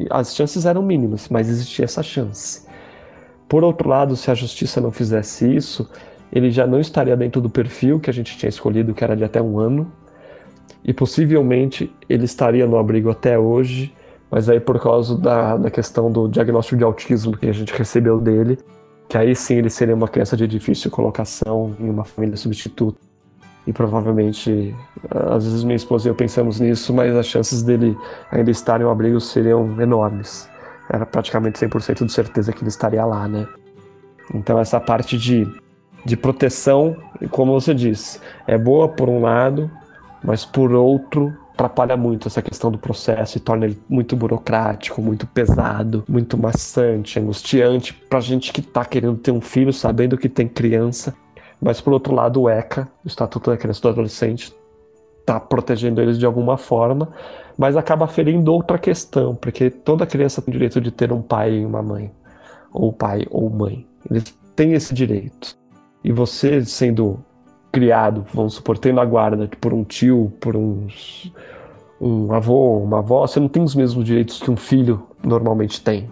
As chances eram mínimas, mas existia essa chance. Por outro lado, se a justiça não fizesse isso, ele já não estaria dentro do perfil que a gente tinha escolhido, que era de até um ano, e possivelmente ele estaria no abrigo até hoje, mas aí por causa da, da questão do diagnóstico de autismo que a gente recebeu dele, que aí sim ele seria uma criança de difícil colocação em uma família substituta e provavelmente, às vezes minha esposa e eu pensamos nisso, mas as chances dele ainda estar em um abrigo seriam enormes. Era praticamente 100% de certeza que ele estaria lá, né? Então essa parte de, de proteção, como você disse, é boa por um lado, mas por outro atrapalha muito essa questão do processo e torna ele muito burocrático, muito pesado, muito maçante, angustiante pra gente que tá querendo ter um filho, sabendo que tem criança mas por outro lado, o ECA, o Estatuto da Criança e do Adolescente, está protegendo eles de alguma forma, mas acaba ferindo outra questão, porque toda criança tem direito de ter um pai e uma mãe, ou pai ou mãe. Eles têm esse direito. E você sendo criado, vamos supor, tendo a guarda por um tio, por uns, um avô, uma avó, você não tem os mesmos direitos que um filho normalmente tem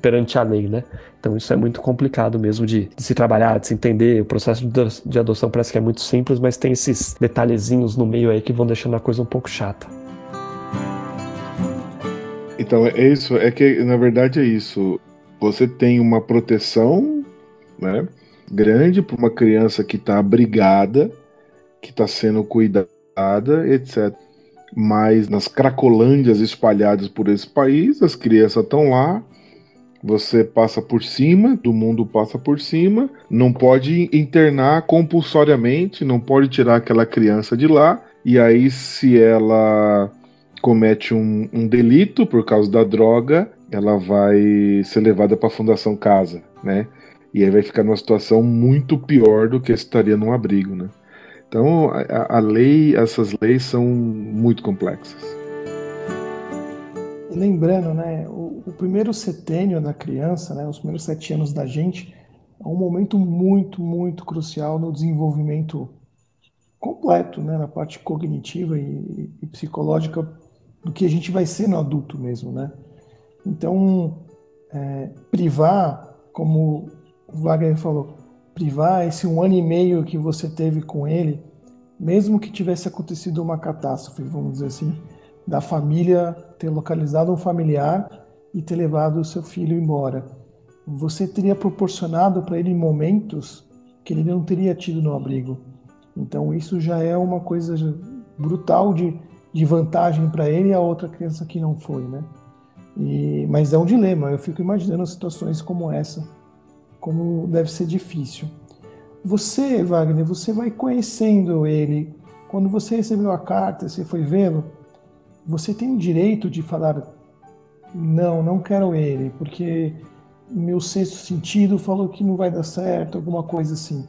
perante a lei, né? Então isso é muito complicado mesmo de, de, se trabalhar, de se entender. O processo de, adoção parece que é muito simples, mas tem esses detalhezinhos no meio aí que vão deixando a coisa um pouco chata. Então é isso, é que na verdade é isso. Você tem uma proteção, né, grande para uma criança que está abrigada, que está sendo cuidada, etc. Mas nas cracolândias espalhadas por esse país, as crianças estão lá, você passa por cima, do mundo passa por cima, não pode internar compulsoriamente, não pode tirar aquela criança de lá, e aí se ela comete um, um delito por causa da droga, ela vai ser levada para a Fundação Casa, né? E aí vai ficar numa situação muito pior do que estaria num abrigo, né? Então, a, a lei, essas leis são muito complexas. Lembrando, né, o, o, primeiro setênio da criança, né, os primeiros sete anos da gente, é um momento muito, muito crucial no desenvolvimento completo, né, na parte cognitiva e, e psicológica do que a gente vai ser no adulto mesmo, né? Então, é, privar, como o Wagner falou, privar esse um ano e meio que você teve com ele, mesmo que tivesse acontecido uma catástrofe, vamos dizer assim, da família ter localizado um familiar e ter levado o seu filho embora, você teria proporcionado para ele momentos que ele não teria tido no abrigo. Então isso já é uma coisa brutal de, de vantagem para ele e a outra criança que não foi, né? E, mas é um dilema. Eu fico imaginando situações como essa, como deve ser difícil. Você, Wagner, você vai conhecendo ele. Quando você recebeu a carta, você foi vê-lo. Você tem o direito de falar: não, não quero ele, porque meu sexto sentido falou que não vai dar certo, alguma coisa assim.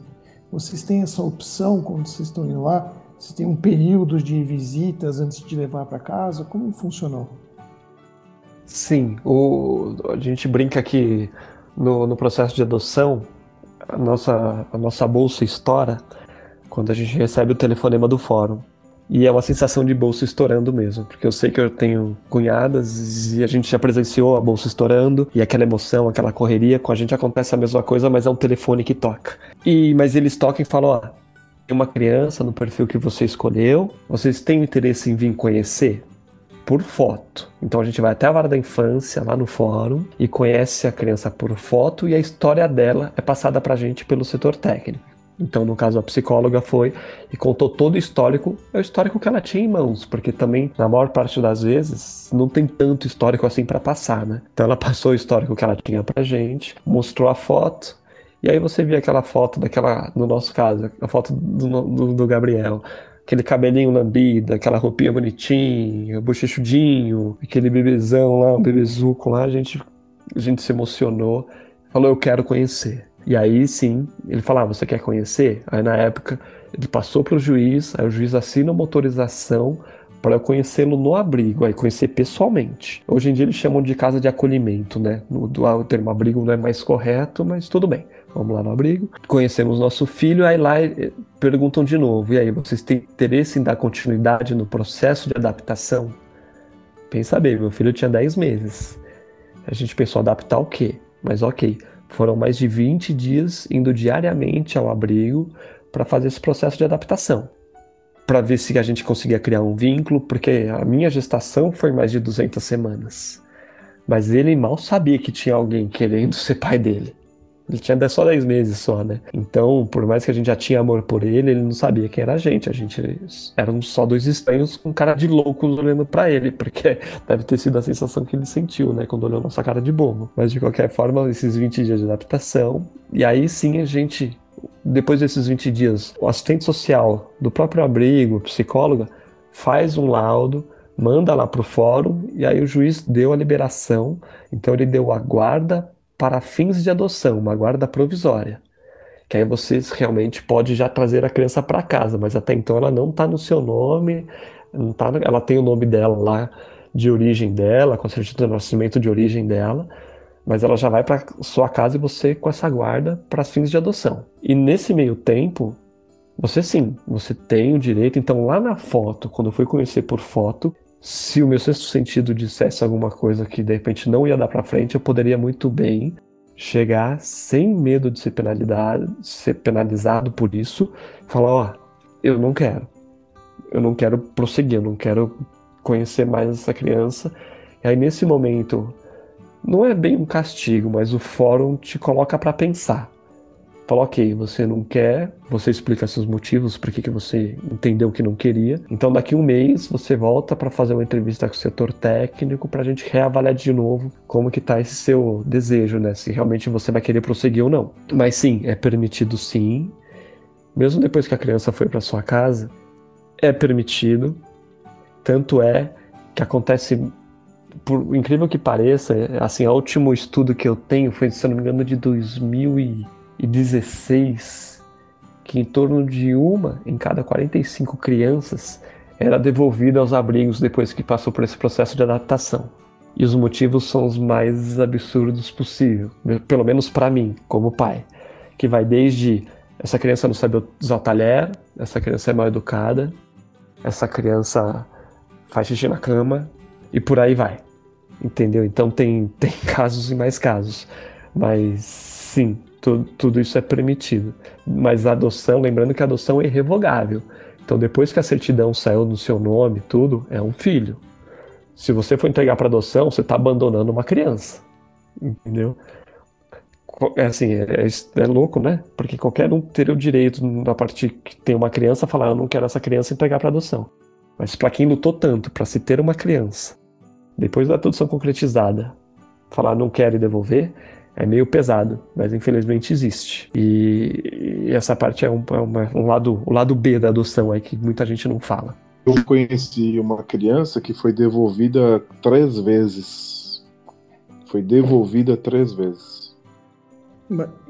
Vocês têm essa opção quando vocês estão indo lá? Você tem um período de visitas antes de levar para casa? Como funcionou? Sim, o, a gente brinca que no, no processo de adoção, a nossa, a nossa bolsa estoura quando a gente recebe o telefonema do fórum. E é uma sensação de bolsa estourando mesmo, porque eu sei que eu tenho cunhadas e a gente já presenciou a bolsa estourando e aquela emoção, aquela correria, com a gente acontece a mesma coisa, mas é um telefone que toca. E mas eles tocam e falam, ó, tem uma criança no perfil que você escolheu, vocês têm interesse em vir conhecer? Por foto. Então a gente vai até a vara da infância, lá no fórum, e conhece a criança por foto e a história dela é passada pra gente pelo setor técnico. Então, no caso, a psicóloga foi e contou todo o histórico, é o histórico que ela tinha em mãos, porque também, na maior parte das vezes, não tem tanto histórico assim para passar, né? Então, ela passou o histórico que ela tinha pra gente, mostrou a foto, e aí você via aquela foto daquela, no nosso caso, a foto do, do, do Gabriel, aquele cabelinho lambido, aquela roupinha bonitinha, bochechudinho, aquele bebezão lá, um bebezuco lá, a gente, a gente se emocionou, falou, eu quero conhecer. E aí sim, ele falava, ah, você quer conhecer? Aí na época ele passou para o juiz, aí o juiz assina uma autorização para conhecê-lo no abrigo, aí conhecer pessoalmente. Hoje em dia eles chamam de casa de acolhimento, né? O, termo abrigo não é mais correto, mas tudo bem. Vamos lá no abrigo. Conhecemos nosso filho, aí lá eh, perguntam de novo: e aí, vocês têm interesse em dar continuidade no processo de adaptação? Pensa bem, meu filho tinha 10 meses. A gente pensou adaptar o quê? Mas ok. Foram mais de 20 dias indo diariamente ao abrigo para fazer esse processo de adaptação. Para ver se a gente conseguia criar um vínculo, porque a minha gestação foi mais de 200 semanas. Mas ele mal sabia que tinha alguém querendo ser pai dele. Ele tinha só 10 meses só, né? Então, por mais que a gente já tinha amor por ele, ele não sabia quem era a gente. A gente eram só dois estranhos com cara de loucos olhando para ele, porque deve ter sido a sensação que ele sentiu, né? Quando olhou nossa cara de bobo. Mas de qualquer forma, esses 20 dias de adaptação. E aí sim a gente, depois desses 20 dias, o assistente social do próprio abrigo, psicóloga, faz um laudo manda lá para o fórum e aí o juiz deu a liberação. Então ele deu a guarda para fins de adoção, uma guarda provisória. Que aí você realmente pode já trazer a criança para casa, mas até então ela não está no seu nome, não tá, ela tem o nome dela lá de origem dela, com certidão de nascimento de origem dela, mas ela já vai para sua casa e você com essa guarda para fins de adoção. E nesse meio tempo, você sim, você tem o direito. Então lá na foto, quando eu fui conhecer por foto, se o meu sexto sentido dissesse alguma coisa que de repente não ia dar para frente, eu poderia muito bem chegar sem medo de ser penalizado, ser penalizado por isso, falar, ó, oh, eu não quero. Eu não quero prosseguir, eu não quero conhecer mais essa criança. E aí nesse momento, não é bem um castigo, mas o fórum te coloca para pensar fala, ok, você não quer, você explica seus motivos, por que, que você entendeu que não queria. Então, daqui um mês, você volta para fazer uma entrevista com o setor técnico para a gente reavaliar de novo como que tá esse seu desejo, né? Se realmente você vai querer prosseguir ou não. Mas sim, é permitido sim. Mesmo depois que a criança foi para sua casa, é permitido. Tanto é que acontece por incrível que pareça, assim, o último estudo que eu tenho foi, se não me engano, de 2000 e 2016 que em torno de uma em cada 45 crianças era devolvida aos abrigos depois que passou por esse processo de adaptação. E os motivos são os mais absurdos possível, pelo menos para mim, como pai, que vai desde essa criança não sabe usar talher, essa criança é mal educada, essa criança faz xixi na cama e por aí vai. Entendeu? Então tem, tem casos e mais casos. Mas sim, tu, tudo isso é permitido. Mas a adoção, lembrando que a adoção é irrevogável. Então depois que a certidão saiu no seu nome, tudo, é um filho. Se você for entregar para adoção, você está abandonando uma criança. Entendeu? É assim, é, é, é, louco, né? Porque qualquer um teria o direito, na parte que tem uma criança, falar: eu não quero essa criança entregar para adoção. Mas para quem lutou tanto para se ter uma criança, depois da adoção concretizada, falar não quero e devolver, é meio pesado, mas infelizmente existe. E, e essa parte é, um, é uma, um lado, o lado B da adoção aí que muita gente não fala. Eu conheci uma criança que foi devolvida três vezes. Foi devolvida três vezes.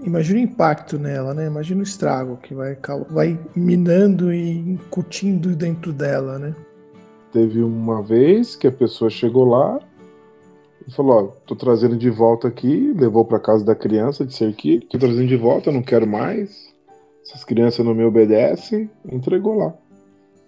Imagina o impacto nela, né? Imagina o estrago que vai, vai minando e incutindo dentro dela, né? Teve uma vez que a pessoa chegou lá e falou: Ó, tô trazendo de volta aqui, levou para casa da criança de cerquilho, tô trazendo de volta, não quero mais. Essas crianças não me obedecem, entregou lá.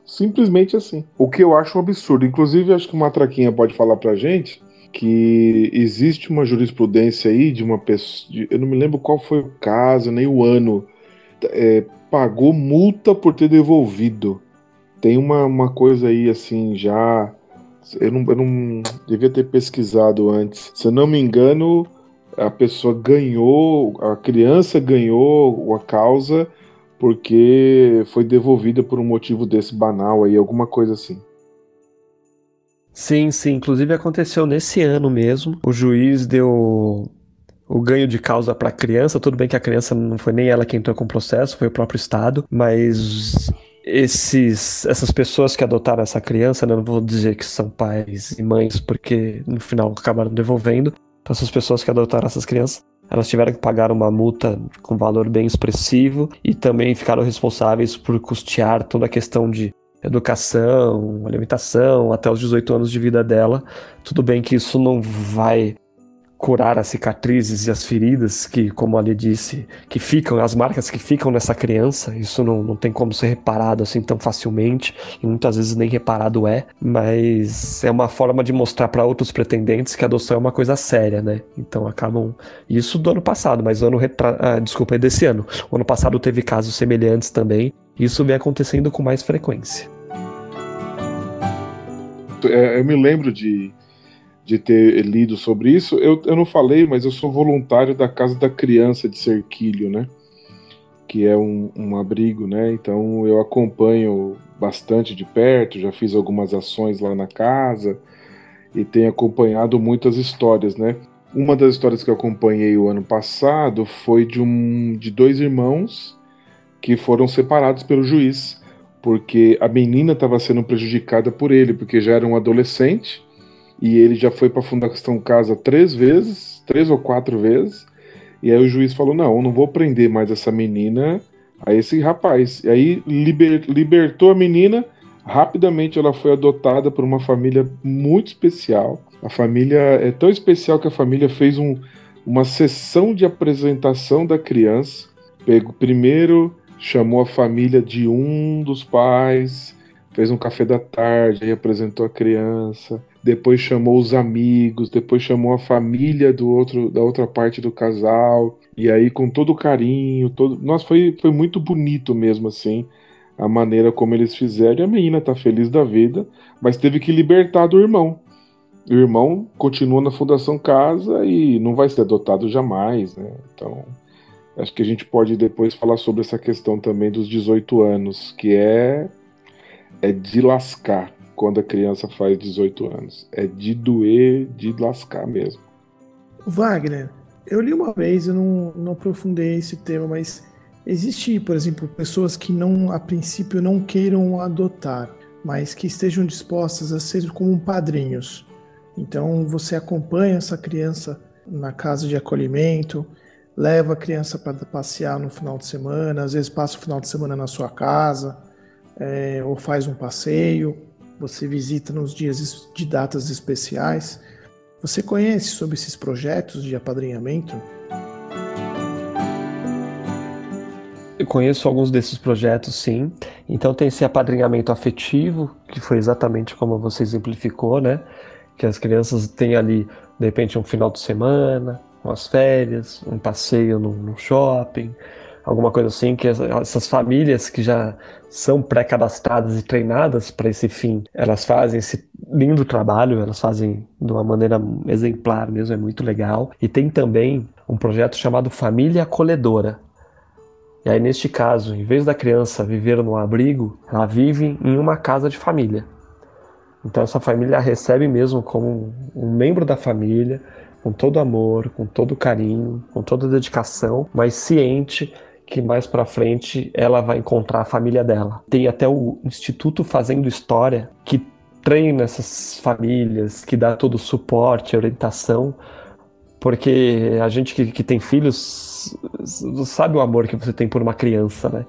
Simplesmente assim. O que eu acho um absurdo. Inclusive, acho que uma traquinha pode falar pra gente que existe uma jurisprudência aí de uma pessoa. De, eu não me lembro qual foi o caso, nem o ano. É, pagou multa por ter devolvido. Tem uma, uma coisa aí assim já. Eu não, eu não devia ter pesquisado antes. Se eu não me engano, a pessoa ganhou, a criança ganhou a causa porque foi devolvida por um motivo desse banal aí, alguma coisa assim. Sim, sim. Inclusive aconteceu nesse ano mesmo. O juiz deu o ganho de causa para a criança. Tudo bem que a criança não foi nem ela quem entrou com o processo, foi o próprio Estado, mas esses, essas pessoas que adotaram essa criança, né, não vou dizer que são pais e mães, porque no final acabaram devolvendo. Essas pessoas que adotaram essas crianças elas tiveram que pagar uma multa com valor bem expressivo e também ficaram responsáveis por custear toda a questão de educação, alimentação, até os 18 anos de vida dela. Tudo bem que isso não vai curar as cicatrizes e as feridas que, como ali disse, que ficam, as marcas que ficam nessa criança, isso não, não tem como ser reparado assim tão facilmente, e muitas vezes nem reparado é, mas é uma forma de mostrar para outros pretendentes que a adoção é uma coisa séria, né? Então acabam. Isso do ano passado, mas ano retra... ah, desculpa, é desse ano. O ano passado teve casos semelhantes também, e isso vem acontecendo com mais frequência. É, eu me lembro de de ter lido sobre isso. Eu, eu não falei, mas eu sou voluntário da Casa da Criança de Serquilho, né? Que é um, um abrigo, né? Então eu acompanho bastante de perto, já fiz algumas ações lá na casa e tenho acompanhado muitas histórias, né? Uma das histórias que eu acompanhei o ano passado foi de um de dois irmãos que foram separados pelo juiz, porque a menina estava sendo prejudicada por ele, porque já era um adolescente e ele já foi para a Fundação Casa três vezes, três ou quatro vezes. E aí o juiz falou: não, não vou prender mais essa menina a esse rapaz. E aí liber, libertou a menina. Rapidamente ela foi adotada por uma família muito especial. A família é tão especial que a família fez um, uma sessão de apresentação da criança. Pegou, primeiro chamou a família de um dos pais, fez um café da tarde, aí apresentou a criança depois chamou os amigos, depois chamou a família do outro, da outra parte do casal, e aí com todo carinho, todo, foi, foi muito bonito mesmo assim, a maneira como eles fizeram, e a menina tá feliz da vida, mas teve que libertar do irmão. O irmão continua na Fundação Casa e não vai ser adotado jamais, né? Então, acho que a gente pode depois falar sobre essa questão também dos 18 anos, que é é de lascar quando a criança faz 18 anos. É de doer, de lascar mesmo. Wagner, eu li uma vez, eu não, não aprofundei esse tema, mas existe, por exemplo, pessoas que não, a princípio, não queiram adotar, mas que estejam dispostas a ser como padrinhos. Então você acompanha essa criança na casa de acolhimento, leva a criança para passear no final de semana, às vezes passa o final de semana na sua casa, é, ou faz um passeio, você visita nos dias de datas especiais. Você conhece sobre esses projetos de apadrinhamento? Eu conheço alguns desses projetos, sim. Então tem esse apadrinhamento afetivo, que foi exatamente como você exemplificou, né? Que as crianças têm ali, de repente, um final de semana, umas férias, um passeio no, no shopping, alguma coisa assim, que essas famílias que já são pré-cadastradas e treinadas para esse fim, elas fazem esse lindo trabalho, elas fazem de uma maneira exemplar mesmo, é muito legal. E tem também um projeto chamado Família Acolhedora. E aí, neste caso, em vez da criança viver no abrigo, ela vive em uma casa de família. Então, essa família recebe mesmo como um membro da família, com todo amor, com todo carinho, com toda dedicação, mas ciente que mais para frente ela vai encontrar a família dela. Tem até o Instituto Fazendo História que treina essas famílias, que dá todo o suporte, orientação, porque a gente que, que tem filhos sabe o amor que você tem por uma criança, né?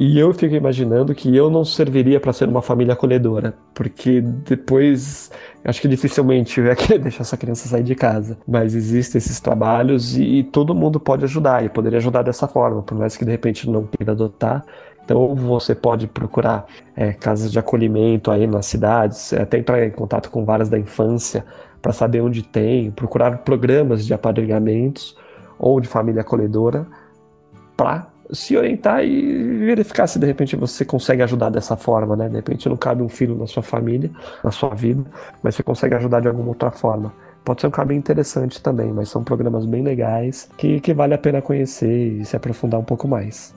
E eu fico imaginando que eu não serviria para ser uma família acolhedora, porque depois acho que dificilmente eu ia querer deixar essa criança sair de casa. Mas existem esses trabalhos e, e todo mundo pode ajudar, e poderia ajudar dessa forma, por mais que de repente não queira adotar. Então você pode procurar é, casas de acolhimento aí nas cidades, até entrar em contato com várias da infância para saber onde tem, procurar programas de apadrinhamentos ou de família acolhedora para se orientar e verificar se de repente você consegue ajudar dessa forma, né? De repente não cabe um filho na sua família, na sua vida, mas você consegue ajudar de alguma outra forma. Pode ser um caminho interessante também, mas são programas bem legais que, que vale a pena conhecer e se aprofundar um pouco mais.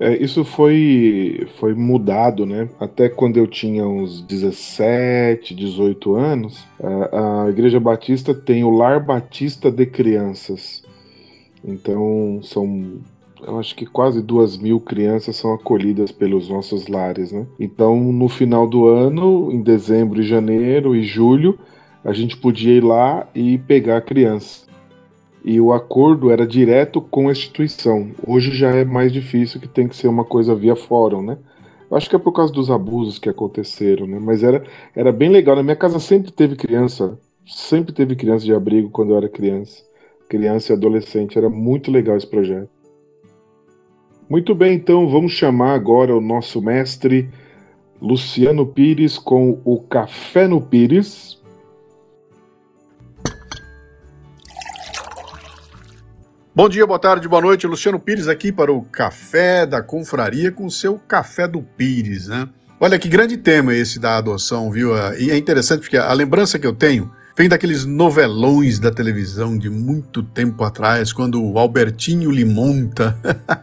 É, isso foi, foi mudado, né? Até quando eu tinha uns 17, 18 anos, a, a Igreja Batista tem o Lar Batista de Crianças. Então são eu acho que quase duas mil crianças são acolhidas pelos nossos lares, né? Então, no final do ano, em dezembro, janeiro e julho, a gente podia ir lá e pegar a criança. E o acordo era direto com a instituição. Hoje já é mais difícil, que tem que ser uma coisa via fórum, né? Acho que é por causa dos abusos que aconteceram, né? Mas era, era bem legal. Na minha casa sempre teve criança, sempre teve criança de abrigo quando eu era criança. Criança e adolescente, era muito legal esse projeto. Muito bem, então vamos chamar agora o nosso mestre Luciano Pires com o Café no Pires. Bom dia, boa tarde, boa noite. Luciano Pires aqui para o Café da Confraria com o seu Café do Pires, né? Olha que grande tema esse da adoção, viu? E é interessante porque a lembrança que eu tenho Vem daqueles novelões da televisão de muito tempo atrás, quando o Albertinho Limonta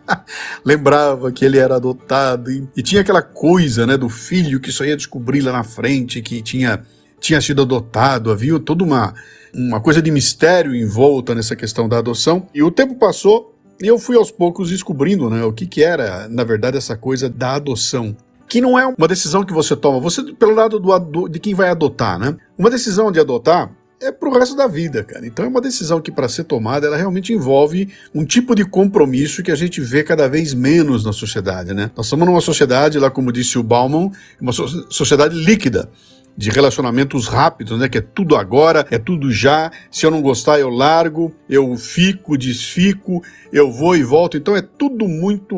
lembrava que ele era adotado e, e, tinha aquela coisa, né, do filho que só ia descobrir lá na frente que tinha tinha sido adotado, havia toda uma uma coisa de mistério em volta nessa questão da adoção. E o tempo passou e eu fui aos poucos descobrindo, né, o que que era, na verdade, essa coisa da adoção que não é uma decisão que você toma, você pelo lado do, de quem vai adotar, né? Uma decisão de adotar é pro resto da vida, cara. Então é uma decisão que para ser tomada, ela realmente envolve um tipo de compromisso que a gente vê cada vez menos na sociedade, né? Nós estamos numa sociedade, lá como disse o Bauman, uma sociedade líquida de relacionamentos rápidos, né? Que é tudo agora, é tudo já. Se eu não gostar, eu largo, eu fico, desfico, eu vou e volto. Então é tudo muito,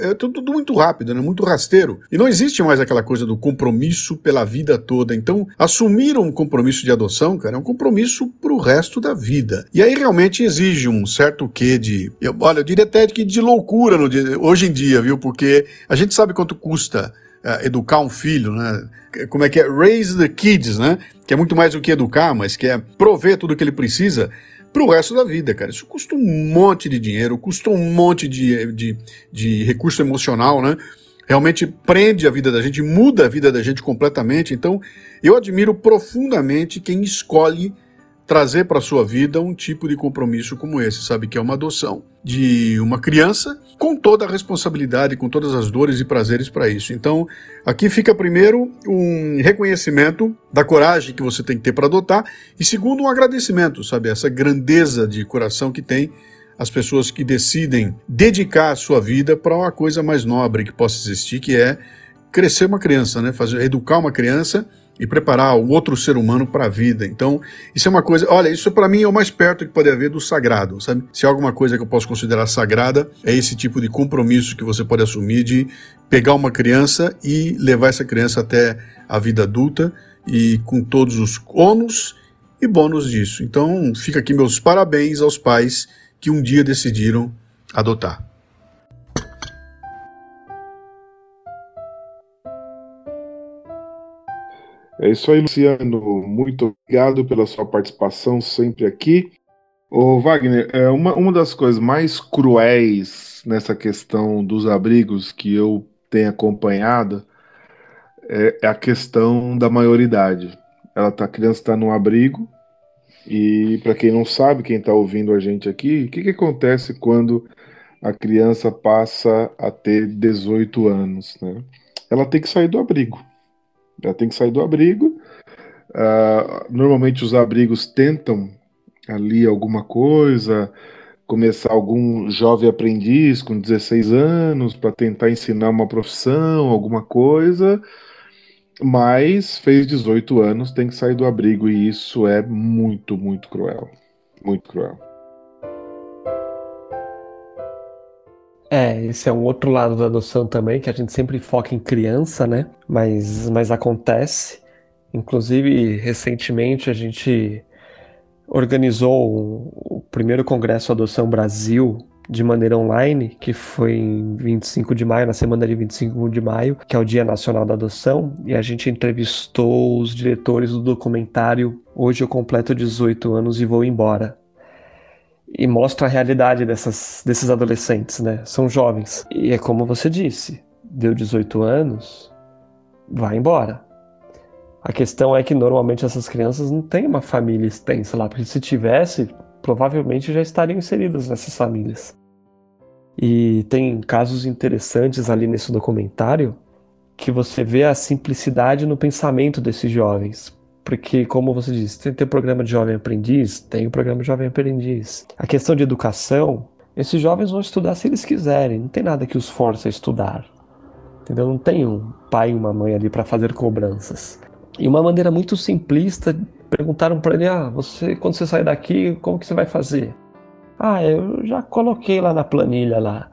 é tudo muito rápido, né? Muito rasteiro. E não existe mais aquela coisa do compromisso pela vida toda. Então assumir um compromisso de adoção, cara, é um compromisso pro resto da vida. E aí realmente exige um certo quê de, eu, olha, eu diria até que de loucura no hoje em dia, viu? Porque a gente sabe quanto custa uh, educar um filho, né? Como é que é? Raise the kids, né? Que é muito mais do que educar, mas que é prover tudo o que ele precisa para o resto da vida, cara. Isso custa um monte de dinheiro, custa um monte de, de, de recurso emocional, né? Realmente prende a vida da gente, muda a vida da gente completamente. Então, eu admiro profundamente quem escolhe trazer para sua vida um tipo de compromisso como esse, sabe? Que é uma adoção de uma criança com toda a responsabilidade, com todas as dores e prazeres para isso. Então, aqui fica primeiro um reconhecimento da coragem que você tem que ter para adotar e segundo um agradecimento, sabe? Essa grandeza de coração que tem as pessoas que decidem dedicar a sua vida para uma coisa mais nobre que possa existir, que é crescer uma criança, né? Fazer, educar uma criança e preparar o outro ser humano para a vida. Então, isso é uma coisa, olha, isso para mim é o mais perto que pode haver do sagrado, sabe? Se há alguma coisa que eu posso considerar sagrada, é esse tipo de compromisso que você pode assumir de pegar uma criança e levar essa criança até a vida adulta e com todos os ônus e bônus disso. Então, fica aqui meus parabéns aos pais que um dia decidiram adotar. É isso aí, Luciano. Muito obrigado pela sua participação sempre aqui. Ô, Wagner, é uma, uma das coisas mais cruéis nessa questão dos abrigos que eu tenho acompanhado é, é a questão da maioridade. Ela tá, a criança está num abrigo e para quem não sabe, quem está ouvindo a gente aqui, o que, que acontece quando a criança passa a ter 18 anos? Né? Ela tem que sair do abrigo. Ela tem que sair do abrigo. Uh, normalmente os abrigos tentam ali alguma coisa, começar algum jovem aprendiz com 16 anos para tentar ensinar uma profissão, alguma coisa mas fez 18 anos, tem que sair do abrigo e isso é muito, muito cruel. Muito cruel. É, esse é um outro lado da adoção também, que a gente sempre foca em criança, né? Mas, mas acontece. Inclusive, recentemente a gente organizou o primeiro Congresso Adoção Brasil de maneira online, que foi em 25 de maio, na semana de 25 de maio, que é o Dia Nacional da Adoção, e a gente entrevistou os diretores do documentário Hoje eu completo 18 anos e vou embora. E mostra a realidade dessas, desses adolescentes, né? São jovens. E é como você disse, deu 18 anos, vai embora. A questão é que normalmente essas crianças não têm uma família extensa lá, porque se tivesse, provavelmente já estariam inseridas nessas famílias. E tem casos interessantes ali nesse documentário que você vê a simplicidade no pensamento desses jovens. Porque, como você disse, tem, tem o programa de jovem aprendiz, tem o programa de jovem aprendiz. A questão de educação, esses jovens vão estudar se eles quiserem, não tem nada que os force a estudar. Entendeu? Não tem um pai e uma mãe ali para fazer cobranças. E uma maneira muito simplista Perguntaram para ele: "Ah, você quando você sair daqui, como que você vai fazer?" "Ah, eu já coloquei lá na planilha lá.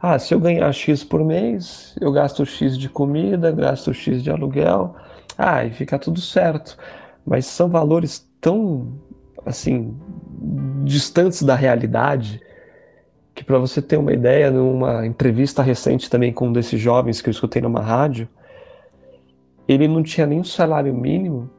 Ah, se eu ganhar X por mês, eu gasto X de comida, gasto X de aluguel. Ah, e fica tudo certo. Mas são valores tão assim distantes da realidade que para você ter uma ideia, numa entrevista recente também com um desses jovens que eu escutei numa rádio, ele não tinha nem um salário mínimo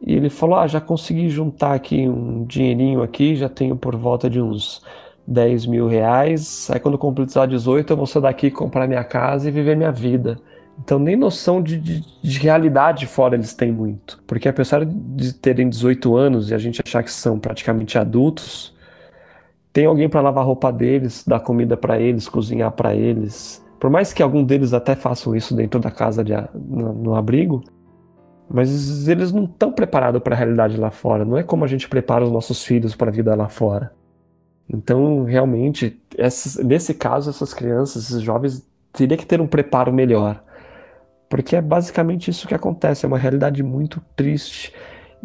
e ele falou: Ah, já consegui juntar aqui um dinheirinho aqui, já tenho por volta de uns 10 mil reais. Aí quando completar 18, eu vou sair daqui comprar minha casa e viver minha vida. Então nem noção de, de, de, realidade fora eles têm muito. Porque apesar de terem 18 anos e a gente achar que são praticamente adultos, tem alguém para lavar a roupa deles, dar comida para eles, cozinhar para eles. Por mais que algum deles até façam isso dentro da casa de, no, no abrigo, mas eles não estão preparados para a realidade lá fora. Não é como a gente prepara os nossos filhos para a vida lá fora. Então, realmente, essas, nesse caso, essas crianças, esses jovens, teria que ter um preparo melhor. Porque é basicamente isso que acontece, é uma realidade muito triste.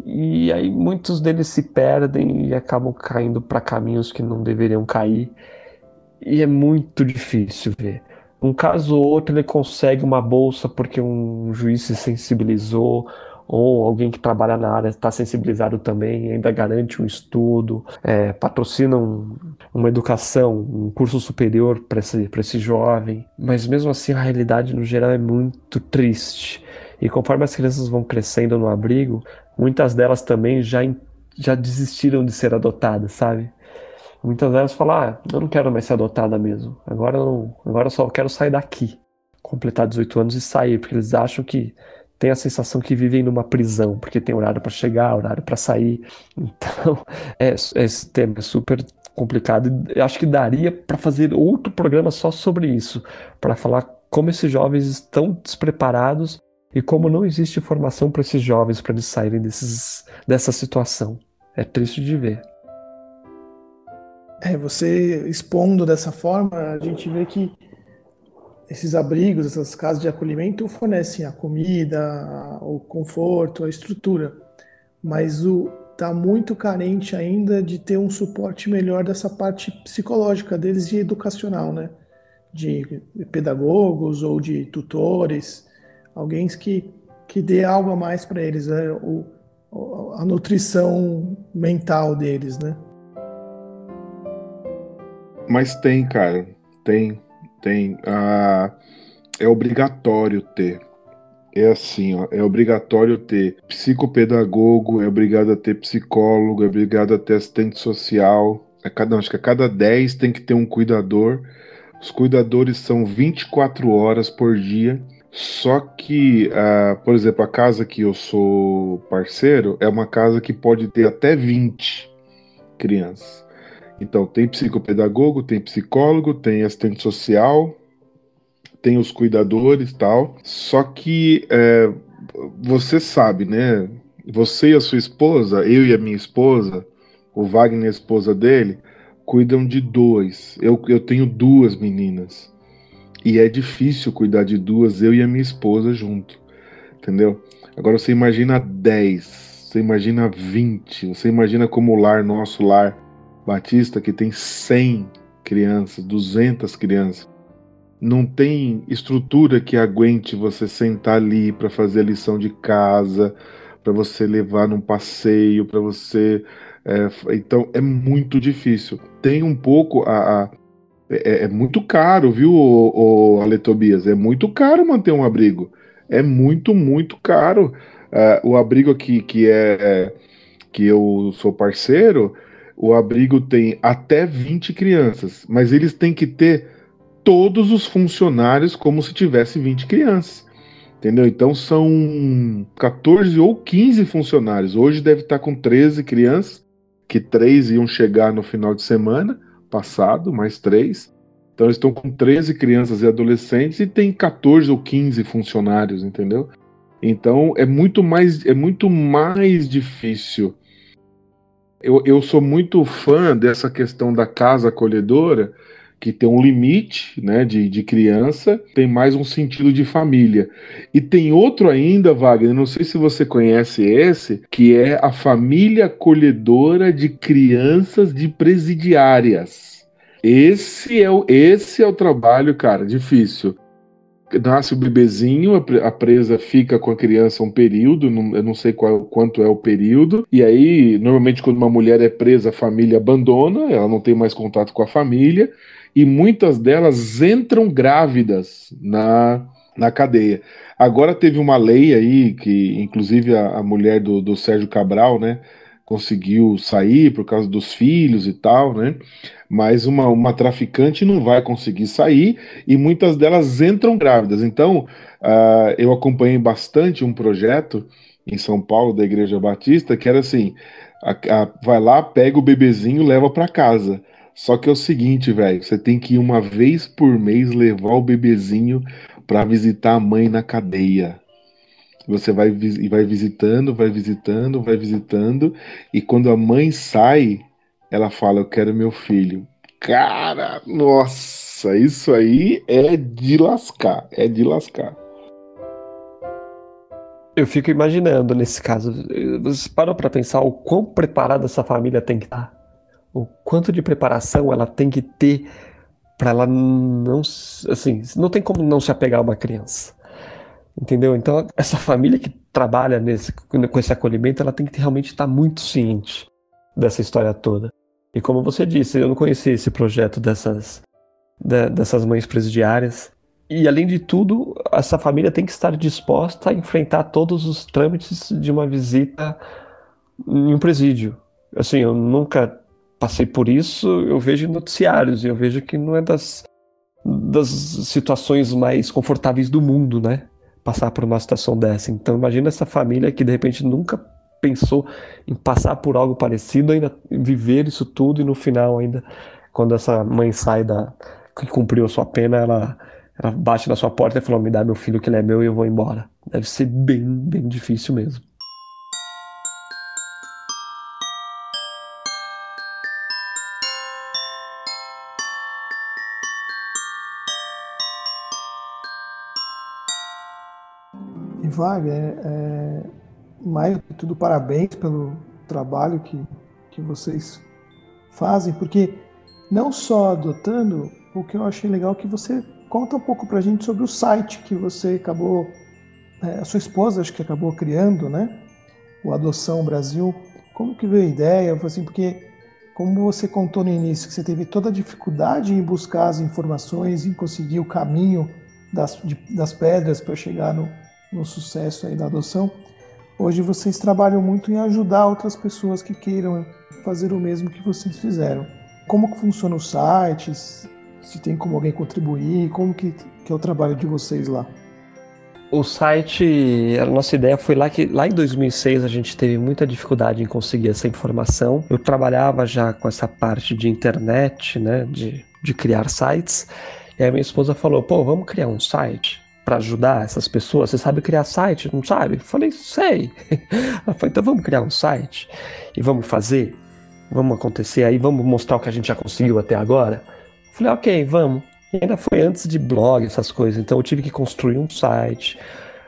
E aí muitos deles se perdem e acabam caindo para caminhos que não deveriam cair. E é muito difícil ver. Um caso ou outro ele consegue uma bolsa porque um juiz se sensibilizou, ou alguém que trabalha na área está sensibilizado também, ainda garante um estudo, é, patrocina um, uma educação, um curso superior para esse, esse jovem. Mas mesmo assim a realidade no geral é muito triste. E conforme as crianças vão crescendo no abrigo, muitas delas também já, já desistiram de ser adotadas, sabe? Muitas delas falam, ah, eu não quero mais ser adotada mesmo. Agora eu, agora eu só quero sair daqui. Completar 18 anos e sair, porque eles acham que tem a sensação que vivem numa prisão, porque tem horário para chegar, horário para sair. Então, é, esse tema é super complicado. Eu acho que daria para fazer outro programa só sobre isso, para falar como esses jovens estão despreparados e como não existe formação para esses jovens para eles saírem desses, dessa situação. É triste de ver. É, você expondo dessa forma, a gente vê que esses abrigos, essas casas de acolhimento fornecem a comida, o conforto, a estrutura, mas o está muito carente ainda de ter um suporte melhor dessa parte psicológica deles e educacional, né? De pedagogos ou de tutores, alguém que, que dê algo a mais para eles, né? o, a nutrição mental deles, né? Mas tem, cara, tem, tem. Ah, é obrigatório ter é assim, ó, é obrigatório ter psicopedagogo, é obrigado a ter psicólogo, é obrigado a ter assistente social. A cada, não, acho que a cada 10 tem que ter um cuidador. Os cuidadores são 24 horas por dia. Só que, uh, por exemplo, a casa que eu sou parceiro é uma casa que pode ter até 20 crianças. Então, tem psicopedagogo, tem psicólogo, tem assistente social, tem os cuidadores tal. Só que é, você sabe, né? Você e a sua esposa, eu e a minha esposa, o Wagner, a esposa dele, cuidam de dois. Eu, eu tenho duas meninas. E é difícil cuidar de duas, eu e a minha esposa junto. Entendeu? Agora você imagina 10, você imagina 20, você imagina como o lar, nosso lar Batista, que tem 100 crianças, 200 crianças não tem estrutura que aguente você sentar ali para fazer a lição de casa, para você levar num passeio, para você. É, então é muito difícil. Tem um pouco a. a é, é, muito caro, viu, o, o Ale Tobias? É muito caro manter um abrigo. É muito, muito caro. Uh, o abrigo aqui que é que eu sou parceiro, o abrigo tem até 20 crianças, mas eles têm que ter todos os funcionários como se tivesse 20 crianças. Entendeu? Então são 14 ou 15 funcionários. Hoje deve estar com 13 crianças, que três iam chegar no final de semana passado, mais três. Então eles estão com 13 crianças e adolescentes e tem 14 ou 15 funcionários, entendeu? Então é muito mais, é muito mais difícil. Eu, eu sou muito fã dessa questão da casa acolhedora, que tem um limite né, de, de criança, tem mais um sentido de família. E tem outro ainda, Wagner, não sei se você conhece esse, que é a família acolhedora de crianças de presidiárias. Esse é o, esse é o trabalho, cara, difícil. Nasce o bebezinho, a presa fica com a criança um período, eu não sei qual, quanto é o período, e aí, normalmente, quando uma mulher é presa, a família abandona, ela não tem mais contato com a família, e muitas delas entram grávidas na, na cadeia. Agora teve uma lei aí que, inclusive, a, a mulher do, do Sérgio Cabral, né, conseguiu sair por causa dos filhos e tal, né? Mas uma, uma traficante não vai conseguir sair e muitas delas entram grávidas. Então, uh, eu acompanhei bastante um projeto em São Paulo da Igreja Batista que era assim: a, a, vai lá, pega o bebezinho, leva para casa. Só que é o seguinte, velho, você tem que ir uma vez por mês levar o bebezinho para visitar a mãe na cadeia. Você vai, vai visitando, vai visitando, vai visitando, e quando a mãe sai, ela fala: Eu quero meu filho. Cara, nossa, isso aí é de lascar, é de lascar. Eu fico imaginando nesse caso, você parou para pensar o quão preparada essa família tem que estar? O quanto de preparação ela tem que ter para ela não, assim, não tem como não se apegar a uma criança. Entendeu? Então, essa família que trabalha nesse, com esse acolhimento, ela tem que realmente estar muito ciente dessa história toda. E como você disse, eu não conhecia esse projeto dessas, de, dessas mães presidiárias. E além de tudo, essa família tem que estar disposta a enfrentar todos os trâmites de uma visita em um presídio. Assim, eu nunca passei por isso, eu vejo noticiários e eu vejo que não é das, das situações mais confortáveis do mundo, né? Passar por uma situação dessa. Então imagina essa família que de repente nunca pensou em passar por algo parecido, ainda viver isso tudo e no final ainda, quando essa mãe sai da que cumpriu a sua pena, ela, ela bate na sua porta e fala: me dá meu filho que ele é meu e eu vou embora. Deve ser bem, bem difícil mesmo. Wagner, é, é, mais de tudo, parabéns pelo trabalho que, que vocês fazem, porque não só adotando, o que eu achei legal é que você conta um pouco pra gente sobre o site que você acabou, é, a sua esposa acho que acabou criando, né? O Adoção Brasil. Como que veio a ideia? Assim, porque como você contou no início, que você teve toda a dificuldade em buscar as informações, em conseguir o caminho das, de, das pedras para chegar no, no sucesso aí da adoção, hoje vocês trabalham muito em ajudar outras pessoas que queiram fazer o mesmo que vocês fizeram. Como que funciona o site? Se tem como alguém contribuir? Como que, que é o trabalho de vocês lá? O site, a nossa ideia foi lá que lá em 2006 a gente teve muita dificuldade em conseguir essa informação. Eu trabalhava já com essa parte de internet, né, de, de criar sites. E aí minha esposa falou: "Pô, vamos criar um site para ajudar essas pessoas. Você sabe criar site, não sabe?" Falei: "Sei". Ela falou: "Então vamos criar um site e vamos fazer, vamos acontecer aí, vamos mostrar o que a gente já conseguiu até agora." Falei: "OK, vamos." E ainda foi antes de blog, essas coisas. Então eu tive que construir um site.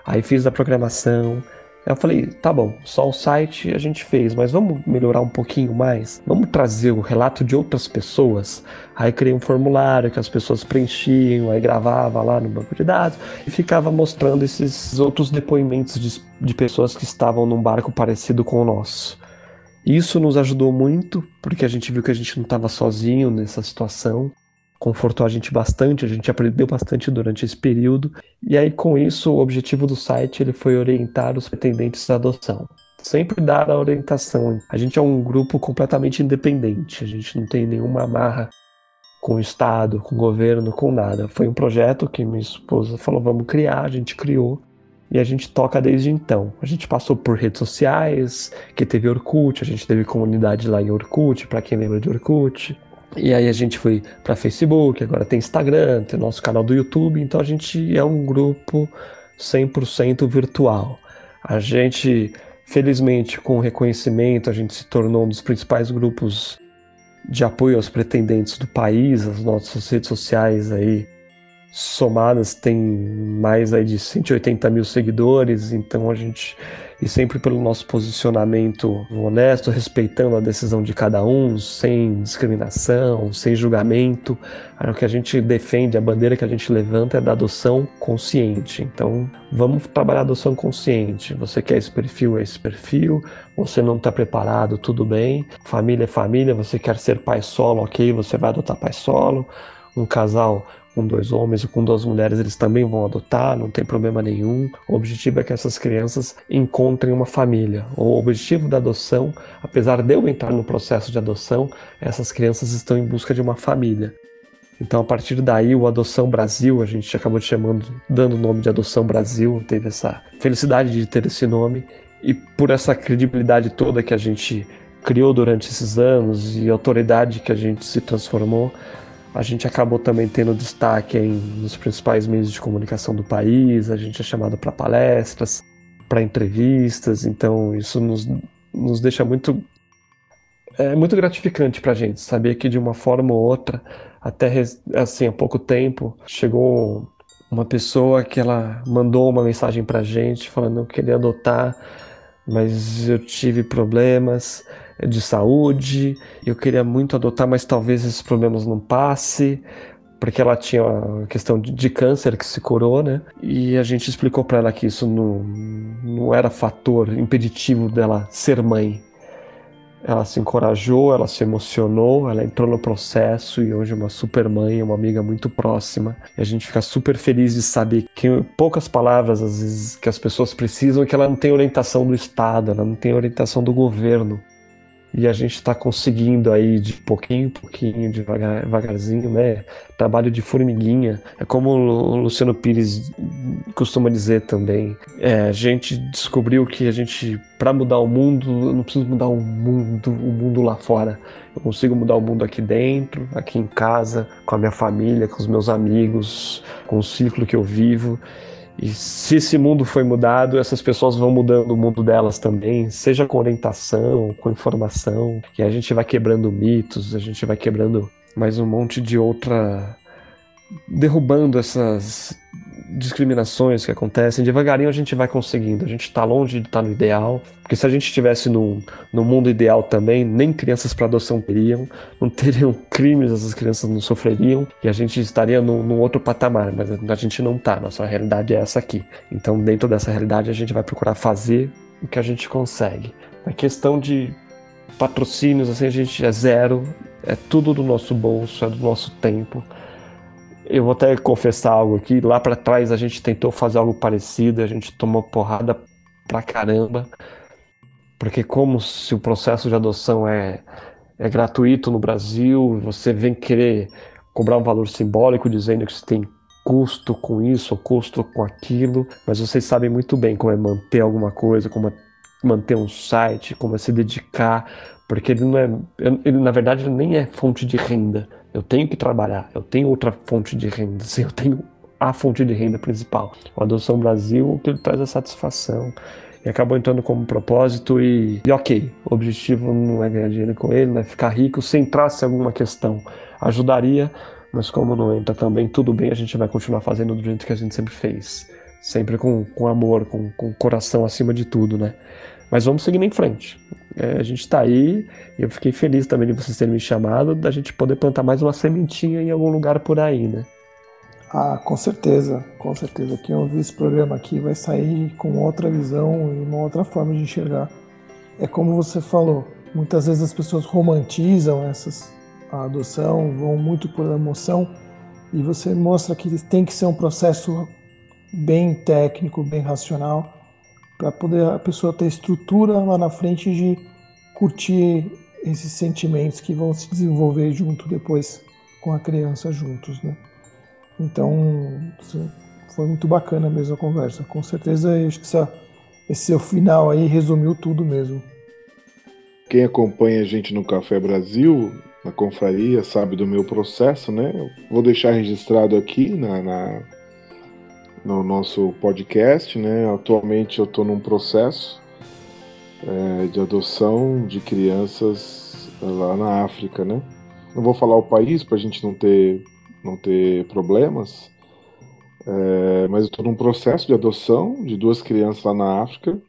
Aí fiz a programação. Eu falei, tá bom, só o site a gente fez, mas vamos melhorar um pouquinho mais? Vamos trazer o relato de outras pessoas? Aí criei um formulário que as pessoas preenchiam, aí gravava lá no banco de dados e ficava mostrando esses outros depoimentos de, de pessoas que estavam num barco parecido com o nosso. Isso nos ajudou muito, porque a gente viu que a gente não estava sozinho nessa situação confortou a gente bastante, a gente aprendeu bastante durante esse período. E aí com isso, o objetivo do site ele foi orientar os pretendentes à adoção. Sempre dar a orientação. A gente é um grupo completamente independente, a gente não tem nenhuma amarra com o Estado, com o governo, com nada. Foi um projeto que minha esposa falou: vamos criar, a gente criou. E a gente toca desde então. A gente passou por redes sociais, que teve Orkut, a gente teve comunidade lá em Orkut, para quem lembra de Orkut. E aí a gente foi para Facebook, agora tem Instagram, tem nosso canal do YouTube, então a gente é um grupo 100% virtual. A gente, felizmente, com o reconhecimento, a gente se tornou um dos principais grupos de apoio aos pretendentes do país, as nossas redes sociais aí somadas tem mais aí de 180 mil seguidores, então a gente e sempre pelo nosso posicionamento honesto, respeitando a decisão de cada um, sem discriminação, sem julgamento. O que a gente defende, a bandeira que a gente levanta é da adoção consciente. Então, vamos trabalhar a adoção consciente. Você quer esse perfil, é esse perfil. Você não está preparado, tudo bem. Família é família. Você quer ser pai solo, ok? Você vai adotar pai solo. Um casal com dois homens ou com duas mulheres, eles também vão adotar, não tem problema nenhum. O objetivo é que essas crianças encontrem uma família. O objetivo da adoção, apesar de eu entrar no processo de adoção, essas crianças estão em busca de uma família. Então, a partir daí, o Adoção Brasil, a gente acabou chamando, dando o nome de Adoção Brasil, teve essa felicidade de ter esse nome, e por essa credibilidade toda que a gente criou durante esses anos e autoridade que a gente se transformou, a gente acabou também tendo destaque em, nos principais meios de comunicação do país, a gente é chamado para palestras, para entrevistas, então isso nos, nos deixa muito é muito gratificante para a gente saber que de uma forma ou outra, até assim há pouco tempo, chegou uma pessoa que ela mandou uma mensagem para a gente falando que queria adotar, mas eu tive problemas de saúde, eu queria muito adotar, mas talvez esses problemas não passe, porque ela tinha uma questão de, câncer que se curou, né? E a gente explicou para ela que isso não, não era fator impeditivo dela ser mãe. Ela se encorajou, ela se emocionou, ela entrou no processo e hoje é uma super mãe, uma amiga muito próxima. E a gente fica super feliz de saber que poucas palavras às vezes que as pessoas precisam é que ela não tem orientação do Estado, ela não tem orientação do governo e a gente está conseguindo aí de pouquinho em pouquinho, devagar, devagarzinho, né? Trabalho de formiguinha. É como o Luciano Pires costuma dizer também. É, a gente descobriu que a gente, para mudar o mundo, eu não preciso mudar o mundo, o mundo lá fora. Eu consigo mudar o mundo aqui dentro, aqui em casa, com a minha família, com os meus amigos, com o ciclo que eu vivo. E se esse mundo foi mudado, essas pessoas vão mudando o mundo delas também, seja com orientação, com informação, e a gente vai quebrando mitos, a gente vai quebrando mais um monte de outra. derrubando essas discriminações que acontecem, devagarinho a gente vai conseguindo. A gente está longe de estar tá no ideal, porque se a gente estivesse no, no mundo ideal também, nem crianças para adoção teriam, não teriam crimes, essas crianças não sofreriam, e a gente estaria num, num outro patamar, mas a gente não está. Nossa realidade é essa aqui. Então, dentro dessa realidade, a gente vai procurar fazer o que a gente consegue. A questão de patrocínios, assim, a gente é zero, é tudo do nosso bolso, é do nosso tempo. Eu vou até confessar algo aqui. Lá para trás a gente tentou fazer algo parecido, a gente tomou porrada pra caramba. Porque como se o processo de adoção é, é gratuito no Brasil, você vem querer cobrar um valor simbólico dizendo que você tem custo com isso custo com aquilo, mas vocês sabem muito bem como é manter alguma coisa, como é manter um site, como é se dedicar, porque ele não é, ele na verdade nem é fonte de renda. Eu tenho que trabalhar, eu tenho outra fonte de renda, assim, eu tenho a fonte de renda principal. O Adoção Brasil, que ele traz é satisfação. E acabou entrando como propósito e, e ok, o objetivo não é ganhar dinheiro com ele, não é ficar rico. Se entrasse alguma questão, ajudaria, mas como não entra também, tudo bem, a gente vai continuar fazendo do jeito que a gente sempre fez. Sempre com, com amor, com, com coração acima de tudo, né? Mas vamos seguindo em frente. É, a gente está aí, eu fiquei feliz também de vocês terem me chamado, da gente poder plantar mais uma sementinha em algum lugar por aí, né? Ah, com certeza, com certeza. Quem ouvir esse programa aqui vai sair com outra visão e uma outra forma de enxergar. É como você falou, muitas vezes as pessoas romantizam essas, a adoção, vão muito por emoção, e você mostra que tem que ser um processo bem técnico, bem racional, para poder a pessoa ter estrutura lá na frente de curtir esses sentimentos que vão se desenvolver junto depois com a criança juntos, né? Então, foi muito bacana mesmo a conversa. Com certeza, acho que essa, esse seu final aí resumiu tudo mesmo. Quem acompanha a gente no Café Brasil, na confraria, sabe do meu processo, né? Eu vou deixar registrado aqui na, na no nosso podcast, né? Atualmente eu estou num processo é, de adoção de crianças lá na África, né? Não vou falar o país para a gente não ter não ter problemas, é, mas eu estou num processo de adoção de duas crianças lá na África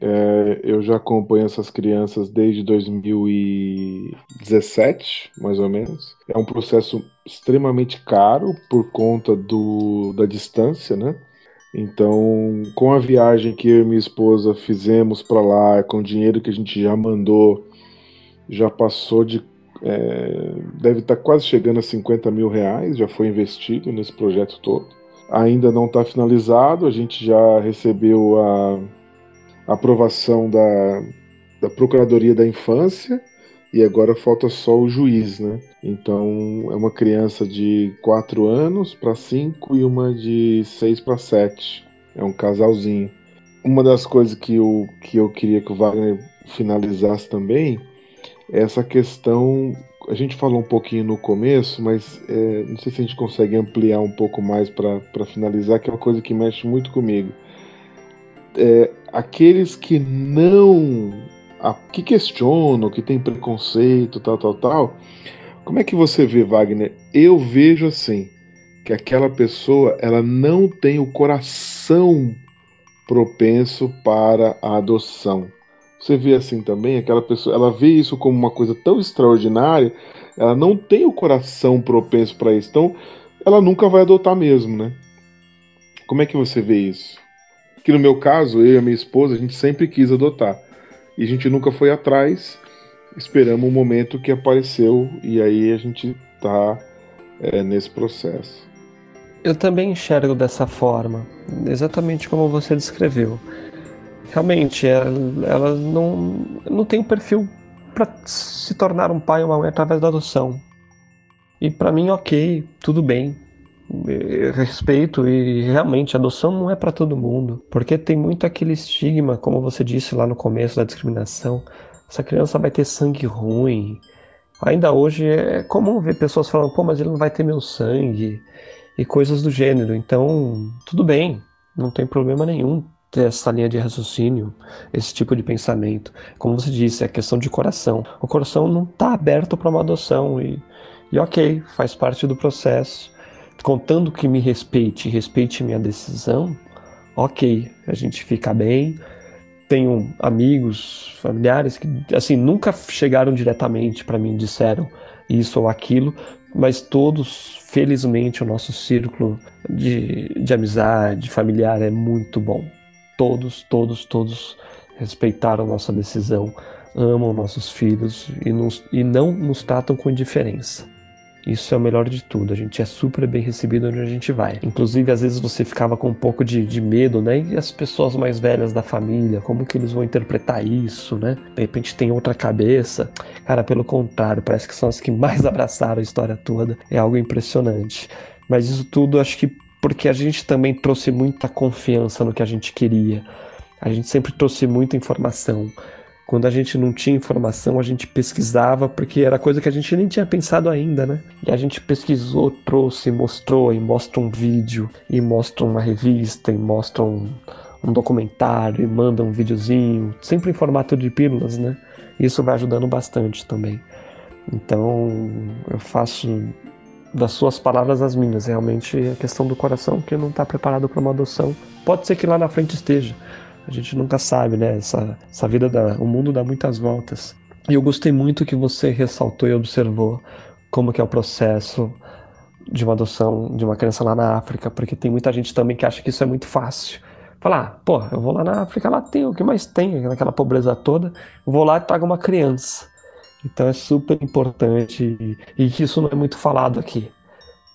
é, eu já acompanho essas crianças desde 2017, mais ou menos. É um processo extremamente caro por conta do, da distância, né? Então, com a viagem que eu e minha esposa fizemos para lá, com o dinheiro que a gente já mandou, já passou de. É, deve estar tá quase chegando a 50 mil reais, já foi investido nesse projeto todo. Ainda não está finalizado, a gente já recebeu a aprovação da, da Procuradoria da Infância e agora falta só o juiz, né? Então é uma criança de 4 anos para 5 e uma de 6 para 7. É um casalzinho. Uma das coisas que eu, que eu queria que o Wagner finalizasse também é essa questão. A gente falou um pouquinho no começo, mas é, não sei se a gente consegue ampliar um pouco mais para finalizar, que é uma coisa que mexe muito comigo. É, aqueles que não. que questionam, que tem preconceito, tal, tal, tal. Como é que você vê, Wagner? Eu vejo assim, que aquela pessoa ela não tem o coração propenso para a adoção. Você vê assim também, aquela pessoa, ela vê isso como uma coisa tão extraordinária, ela não tem o coração propenso para isso. Então, ela nunca vai adotar mesmo, né? Como é que você vê isso? Que no meu caso, eu e a minha esposa, a gente sempre quis adotar. E a gente nunca foi atrás, esperamos o um momento que apareceu e aí a gente tá é, nesse processo. Eu também enxergo dessa forma, exatamente como você descreveu. Realmente, ela, ela não, não tem o um perfil para se tornar um pai ou uma mãe através da adoção. E para mim, ok, tudo bem respeito e realmente adoção não é para todo mundo, porque tem muito aquele estigma, como você disse lá no começo da discriminação, essa criança vai ter sangue ruim. Ainda hoje é comum ver pessoas falando, pô, mas ele não vai ter meu sangue e coisas do gênero. Então, tudo bem, não tem problema nenhum ter essa linha de raciocínio, esse tipo de pensamento. Como você disse, é questão de coração. O coração não está aberto para uma adoção e, e ok, faz parte do processo contando que me respeite, respeite minha decisão, ok, a gente fica bem. Tenho amigos, familiares que, assim, nunca chegaram diretamente para mim e disseram isso ou aquilo, mas todos, felizmente, o nosso círculo de, de amizade, familiar é muito bom. Todos, todos, todos respeitaram nossa decisão, amam nossos filhos e, nos, e não nos tratam com indiferença. Isso é o melhor de tudo. A gente é super bem recebido onde a gente vai. Inclusive, às vezes você ficava com um pouco de, de medo, né? E as pessoas mais velhas da família, como que eles vão interpretar isso, né? De repente tem outra cabeça. Cara, pelo contrário, parece que são as que mais abraçaram a história toda. É algo impressionante. Mas isso tudo acho que porque a gente também trouxe muita confiança no que a gente queria. A gente sempre trouxe muita informação. Quando a gente não tinha informação, a gente pesquisava, porque era coisa que a gente nem tinha pensado ainda, né? E a gente pesquisou, trouxe, mostrou, e mostra um vídeo, e mostra uma revista, e mostra um, um documentário, e manda um videozinho, sempre em formato de pílulas, né? Isso vai ajudando bastante também. Então, eu faço das suas palavras as minhas. Realmente, a questão do coração que não está preparado para uma adoção. Pode ser que lá na frente esteja a gente nunca sabe, né? Essa, essa vida, dá, o mundo dá muitas voltas. E eu gostei muito que você ressaltou e observou como que é o processo de uma adoção de uma criança lá na África, porque tem muita gente também que acha que isso é muito fácil. Falar, ah, pô, eu vou lá na África, lá tem o que mais tem, naquela pobreza toda, vou lá e trago uma criança. Então é super importante e, e isso não é muito falado aqui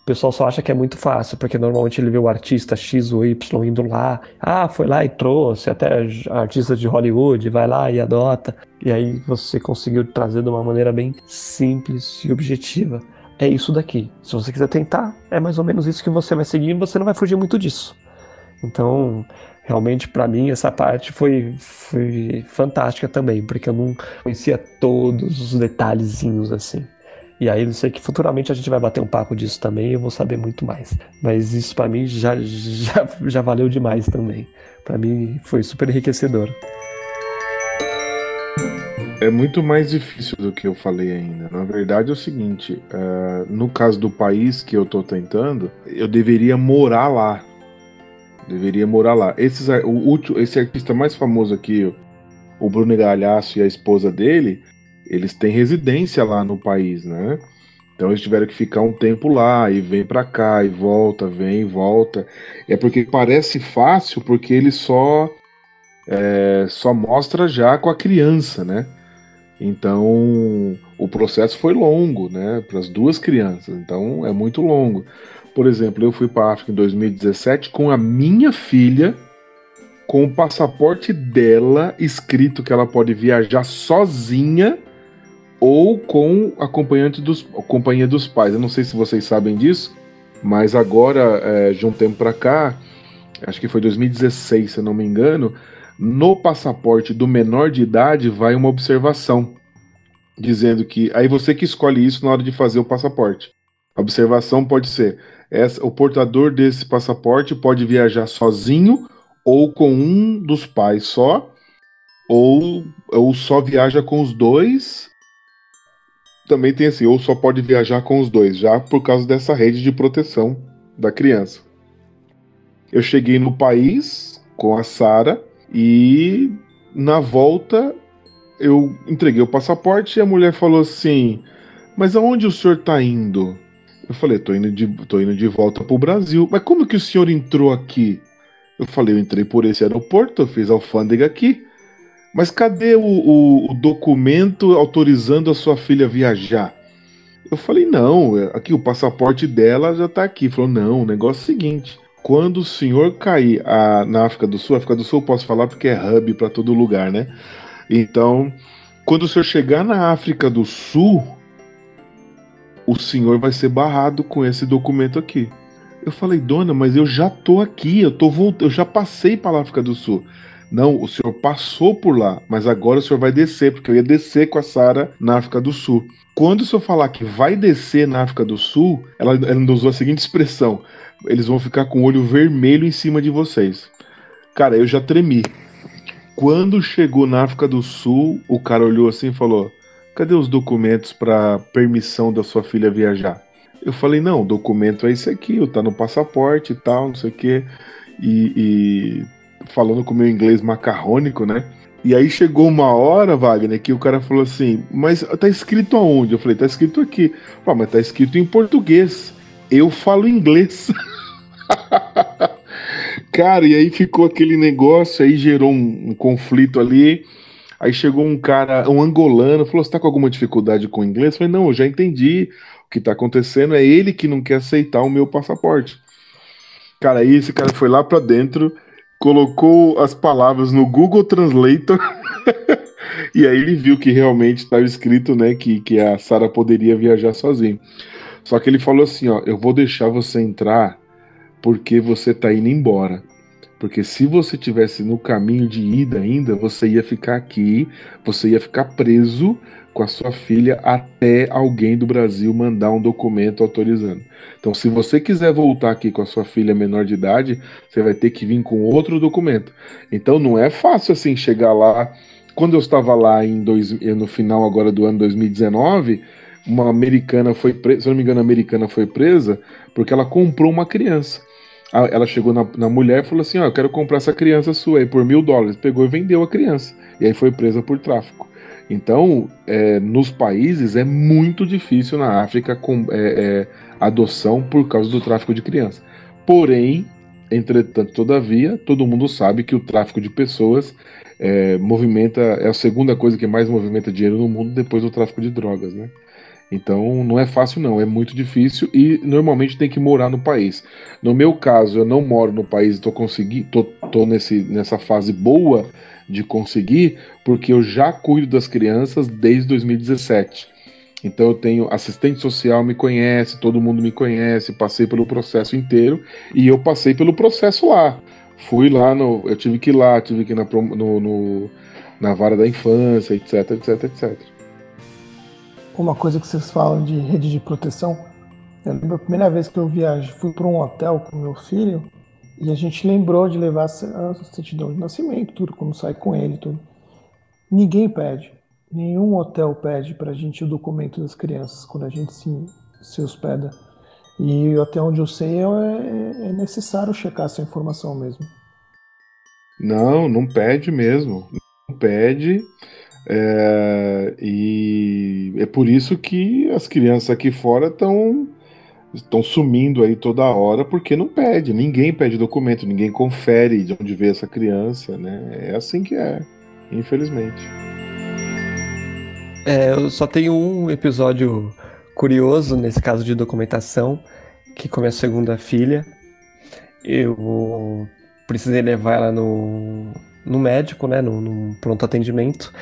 pessoal só acha que é muito fácil, porque normalmente ele vê o artista X ou Y indo lá, ah, foi lá e trouxe, até artista de Hollywood, vai lá e adota. E aí você conseguiu trazer de uma maneira bem simples e objetiva. É isso daqui. Se você quiser tentar, é mais ou menos isso que você vai seguir e você não vai fugir muito disso. Então, realmente para mim essa parte foi, foi fantástica também, porque eu não conhecia todos os detalhezinhos assim. E aí eu sei que futuramente a gente vai bater um papo disso também e eu vou saber muito mais. Mas isso para mim já, já, já valeu demais também. Para mim foi super enriquecedor. É muito mais difícil do que eu falei ainda. Na verdade é o seguinte, uh, no caso do país que eu tô tentando, eu deveria morar lá. Deveria morar lá. Esses, o, esse artista mais famoso aqui, o Bruno Galhaço e a esposa dele, eles têm residência lá no país, né? Então eles tiveram que ficar um tempo lá e vem para cá e volta, vem e volta. É porque parece fácil porque ele só é, só mostra já com a criança, né? Então o processo foi longo, né? Para as duas crianças. Então é muito longo. Por exemplo, eu fui para África em 2017 com a minha filha, com o passaporte dela escrito que ela pode viajar sozinha ou com acompanhante dos, companhia dos pais. Eu não sei se vocês sabem disso, mas agora, é, de um tempo para cá, acho que foi 2016, se eu não me engano, no passaporte do menor de idade vai uma observação dizendo que aí você que escolhe isso na hora de fazer o passaporte. A observação pode ser: essa, o portador desse passaporte pode viajar sozinho ou com um dos pais só, ou, ou só viaja com os dois também tem assim, ou só pode viajar com os dois, já por causa dessa rede de proteção da criança. Eu cheguei no país com a Sara e na volta eu entreguei o passaporte e a mulher falou assim: Mas aonde o senhor está indo? Eu falei: tô indo, de, indo de volta para o Brasil. Mas como que o senhor entrou aqui? Eu falei: Eu entrei por esse aeroporto, eu fiz alfândega aqui. Mas cadê o, o, o, documento autorizando a sua filha viajar? Eu falei, não, é, aqui o passaporte dela já está aqui. Ele falou, não, o negócio é o seguinte: quando o senhor cair a, na África do Sul, África do Sul eu posso falar porque é hub para todo lugar, né? Então, quando o senhor chegar na África do Sul, o senhor vai ser barrado com esse documento aqui. Eu falei, dona, mas eu já tô aqui, eu tô voltando, eu já passei para a África do Sul. Não, o senhor passou por lá, mas agora o senhor vai descer, porque eu ia descer com a Sara na África do Sul. Quando o senhor falar que vai descer na África do Sul, ela, ela usou a seguinte expressão: eles vão ficar com o olho vermelho em cima de vocês. Cara, eu já tremi. Quando chegou na África do Sul, o cara olhou assim e falou: Cadê os documentos para permissão da sua filha viajar? Eu falei, não, o documento é esse aqui, tá no passaporte e tal, não sei o quê. E, e falando com o meu inglês macarrônico, né? E aí chegou uma hora, Wagner, que o cara falou assim, mas tá escrito aonde? Eu falei, tá escrito aqui. Ah, mas tá escrito em português. Eu falo inglês. cara, e aí ficou aquele negócio, aí gerou um, um, conflito ali. Aí chegou um cara, um angolano, falou: Você tá com alguma dificuldade com o inglês? Eu falei: Não, eu já entendi. O que tá acontecendo é ele que não quer aceitar o meu passaporte. Cara, aí esse cara foi lá pra dentro, colocou as palavras no Google Translator. e aí ele viu que realmente estava escrito, né, que, que a Sara poderia viajar sozinha. Só que ele falou assim, ó, eu vou deixar você entrar porque você tá indo embora. Porque se você tivesse no caminho de ida ainda, você ia ficar aqui, você ia ficar preso com a sua filha até alguém do Brasil mandar um documento autorizando. Então, se você quiser voltar aqui com a sua filha menor de idade, você vai ter que vir com outro documento. Então, não é fácil assim chegar lá. Quando eu estava lá em dois, no final agora do ano 2019, uma americana foi presa, se não me engano, americana foi presa porque ela comprou uma criança. Ela chegou na, na mulher e falou assim: Ó, oh, eu quero comprar essa criança sua aí por mil dólares. Pegou e vendeu a criança. E aí foi presa por tráfico. Então, é, nos países é muito difícil na África com é, é, adoção por causa do tráfico de crianças. Porém, entretanto, todavia, todo mundo sabe que o tráfico de pessoas é, movimenta é a segunda coisa que mais movimenta dinheiro no mundo depois do tráfico de drogas, né? Então não é fácil não, é muito difícil e normalmente tem que morar no país. No meu caso, eu não moro no país, estou consegui, tô, tô nesse, nessa fase boa de conseguir, porque eu já cuido das crianças desde 2017. Então eu tenho assistente social me conhece, todo mundo me conhece, passei pelo processo inteiro e eu passei pelo processo lá. Fui lá no, eu tive que ir lá, tive que ir na, no, no, na vara da infância, etc, etc, etc uma coisa que vocês falam de rede de proteção. Eu lembro a primeira vez que eu viajei, fui para um hotel com meu filho e a gente lembrou de levar a certidão de nascimento, tudo, como sai com ele, tudo. Ninguém pede, nenhum hotel pede para a gente o documento das crianças quando a gente se, se hospeda. E até onde eu sei é, é, é necessário checar essa informação mesmo. Não, não pede mesmo. Não pede. É, e é por isso que as crianças aqui fora estão estão sumindo aí toda hora porque não pede, ninguém pede documento, ninguém confere de onde veio essa criança, né? É assim que é, infelizmente. É, eu só tenho um episódio curioso nesse caso de documentação, que com a minha segunda filha, eu precisei levar ela no, no médico, né, no, no pronto atendimento,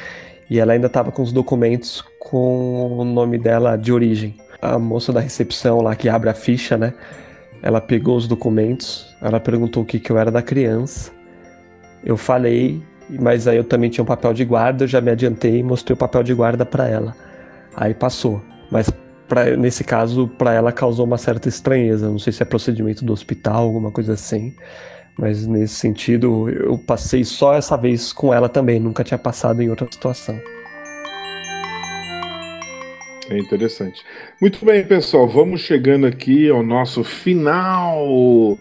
e ela ainda estava com os documentos com o nome dela de origem. A moça da recepção lá que abre a ficha, né? Ela pegou os documentos, ela perguntou o que, que eu era da criança. Eu falei, mas aí eu também tinha um papel de guarda, eu já me adiantei e mostrei o papel de guarda para ela. Aí passou. Mas pra, nesse caso, para ela causou uma certa estranheza. Não sei se é procedimento do hospital, alguma coisa assim. Mas nesse sentido, eu passei só essa vez com ela também, nunca tinha passado em outra situação. É interessante. Muito bem, pessoal, vamos chegando aqui ao nosso final.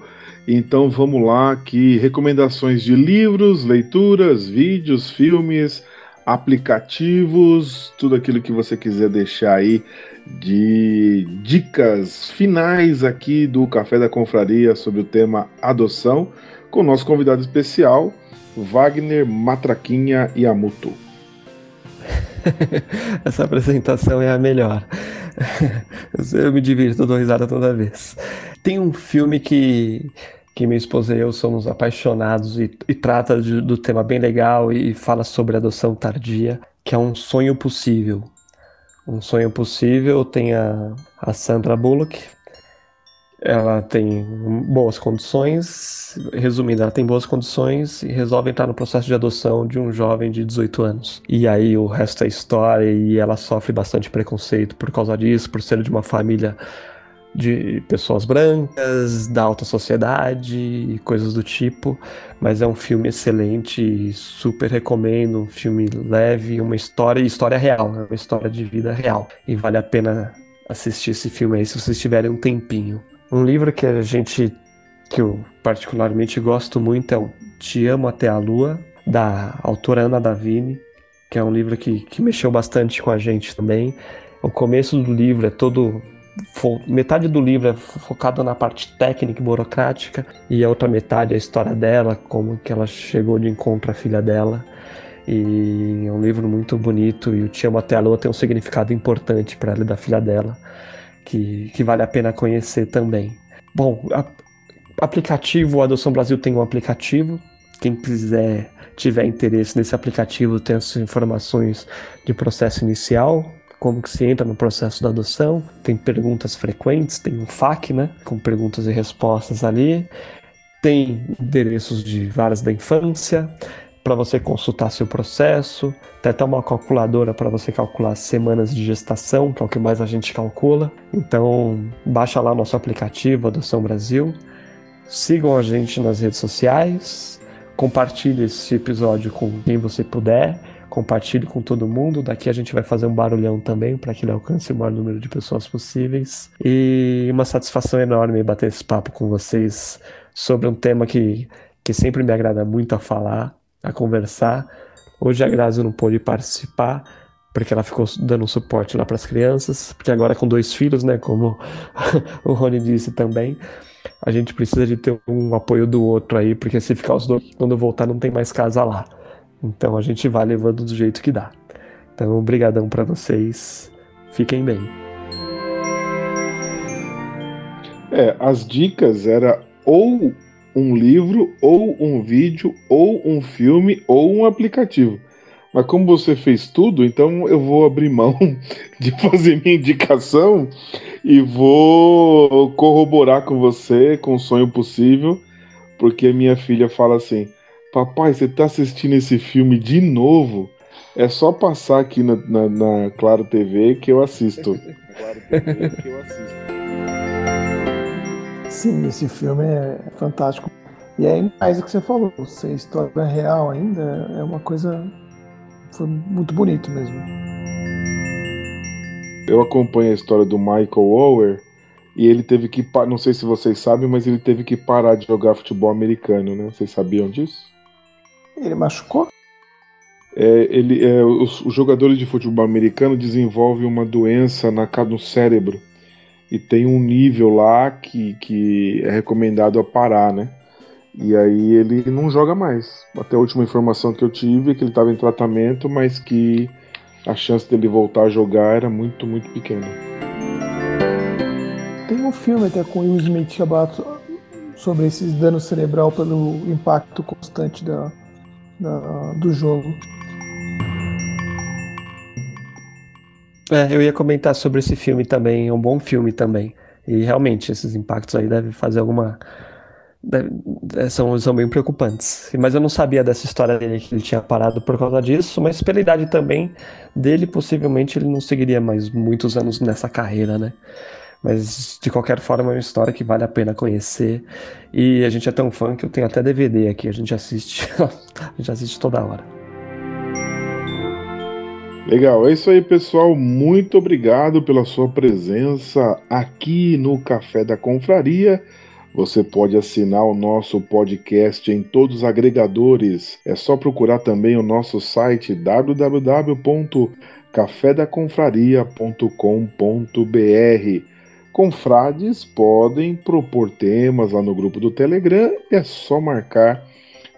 Então vamos lá aqui, recomendações de livros, leituras, vídeos, filmes, aplicativos, tudo aquilo que você quiser deixar aí de dicas finais aqui do Café da Confraria sobre o tema adoção, com o nosso convidado especial, Wagner Matraquinha Yamuto. Essa apresentação é a melhor. Eu me divirto, dou risada toda vez. Tem um filme que, que minha esposa e eu somos apaixonados e, e trata de, do tema bem legal e fala sobre adoção tardia, que é Um Sonho Possível. Um Sonho Possível tem a, a Sandra Bullock. Ela tem boas condições, resumindo, ela tem boas condições e resolve entrar no processo de adoção de um jovem de 18 anos. E aí o resto é história e ela sofre bastante preconceito por causa disso, por ser de uma família de pessoas brancas, da alta sociedade e coisas do tipo, mas é um filme excelente, super recomendo, um filme leve, uma história, história real, é uma história de vida real e vale a pena assistir esse filme aí se vocês tiverem um tempinho. Um livro que a gente, que eu particularmente gosto muito é o Te Amo Até a Lua, da autora Ana Davini, que é um livro que, que mexeu bastante com a gente também. O começo do livro é todo metade do livro é focado na parte técnica e burocrática e a outra metade é a história dela, como que ela chegou de encontro à filha dela. E é um livro muito bonito e o Te Amo Até a Lua tem um significado importante para ela e da filha dela, que, que vale a pena conhecer também. Bom, a, aplicativo, o Adoção Brasil tem um aplicativo. Quem quiser, tiver interesse nesse aplicativo, tem as informações de processo inicial, como que se entra no processo da adoção, tem perguntas frequentes, tem um FAQ, né, com perguntas e respostas ali, tem endereços de varas da infância, para você consultar seu processo, tem até uma calculadora para você calcular semanas de gestação, que é o que mais a gente calcula. Então, baixa lá nosso aplicativo Adoção Brasil, sigam a gente nas redes sociais, compartilhe esse episódio com quem você puder compartilhe com todo mundo. Daqui a gente vai fazer um barulhão também para que ele alcance o maior número de pessoas possíveis. E uma satisfação enorme bater esse papo com vocês sobre um tema que, que sempre me agrada muito a falar, a conversar. Hoje a Grazi não pôde participar porque ela ficou dando suporte lá para as crianças, porque agora com dois filhos, né, como o Rony disse também, a gente precisa de ter um apoio do outro aí, porque se ficar os dois, quando voltar não tem mais casa lá. Então a gente vai levando do jeito que dá. Então, obrigadão para vocês. Fiquem bem. É, as dicas era ou um livro, ou um vídeo, ou um filme, ou um aplicativo. Mas como você fez tudo, então eu vou abrir mão de fazer minha indicação e vou corroborar com você, com o sonho possível, porque minha filha fala assim: Papai, você tá assistindo esse filme de novo? É só passar aqui na, na, na Claro TV que eu assisto. claro TV que eu assisto. Sim, esse filme é fantástico. E é mais o que você falou, se a história é real ainda, é uma coisa. Foi muito bonito mesmo. Eu acompanho a história do Michael Ower e ele teve que. Não sei se vocês sabem, mas ele teve que parar de jogar futebol americano, né? Vocês sabiam disso? Ele machucou? É, ele, é, os, os, jogadores de futebol americano desenvolvem uma doença na, no cérebro e tem um nível lá que, que é recomendado a parar, né? E aí ele não joga mais. Até a última informação que eu tive é que ele estava em tratamento, mas que a chance dele voltar a jogar era muito, muito pequena. Tem um filme até com Will Smith sobre esses danos cerebral pelo impacto constante da, da, do jogo. É, eu ia comentar sobre esse filme também, é um bom filme também. E realmente, esses impactos aí devem fazer alguma. Deve, é, são, são bem preocupantes. Mas eu não sabia dessa história dele que ele tinha parado por causa disso, mas pela idade também dele, possivelmente ele não seguiria mais muitos anos nessa carreira, né? Mas de qualquer forma é uma história que vale a pena conhecer. E a gente é tão fã que eu tenho até DVD aqui, a gente assiste, a gente assiste toda hora. Legal, é isso aí, pessoal. Muito obrigado pela sua presença aqui no Café da Confraria. Você pode assinar o nosso podcast em todos os agregadores. É só procurar também o nosso site www.cafedaconfraria.com.br. Confrades podem propor temas lá no grupo do Telegram, é só marcar,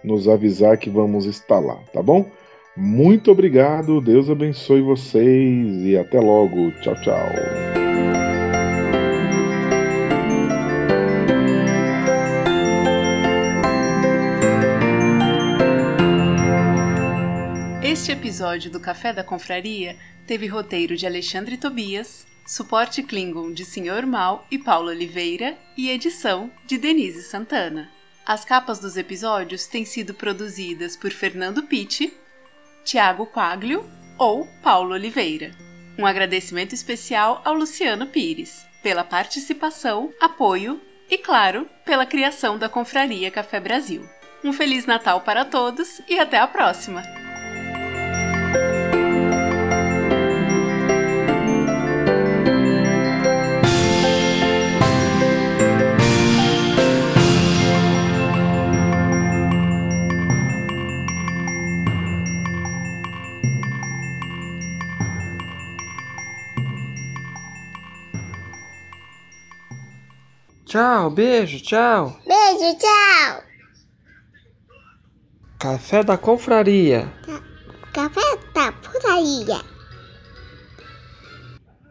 nos avisar que vamos lá, tá bom? Muito obrigado, Deus abençoe vocês e até logo. Tchau, tchau. Este episódio do Café da Confraria teve roteiro de Alexandre Tobias, suporte Klingon de Sr. Mal e Paulo Oliveira e edição de Denise Santana. As capas dos episódios têm sido produzidas por Fernando Pitti, Tiago Quaglio ou Paulo Oliveira. Um agradecimento especial ao Luciano Pires pela participação, apoio e, claro, pela criação da Confraria Café Brasil. Um Feliz Natal para todos e até a próxima! Tchau, beijo, tchau. Beijo, tchau. Café da confraria. Café da putaria.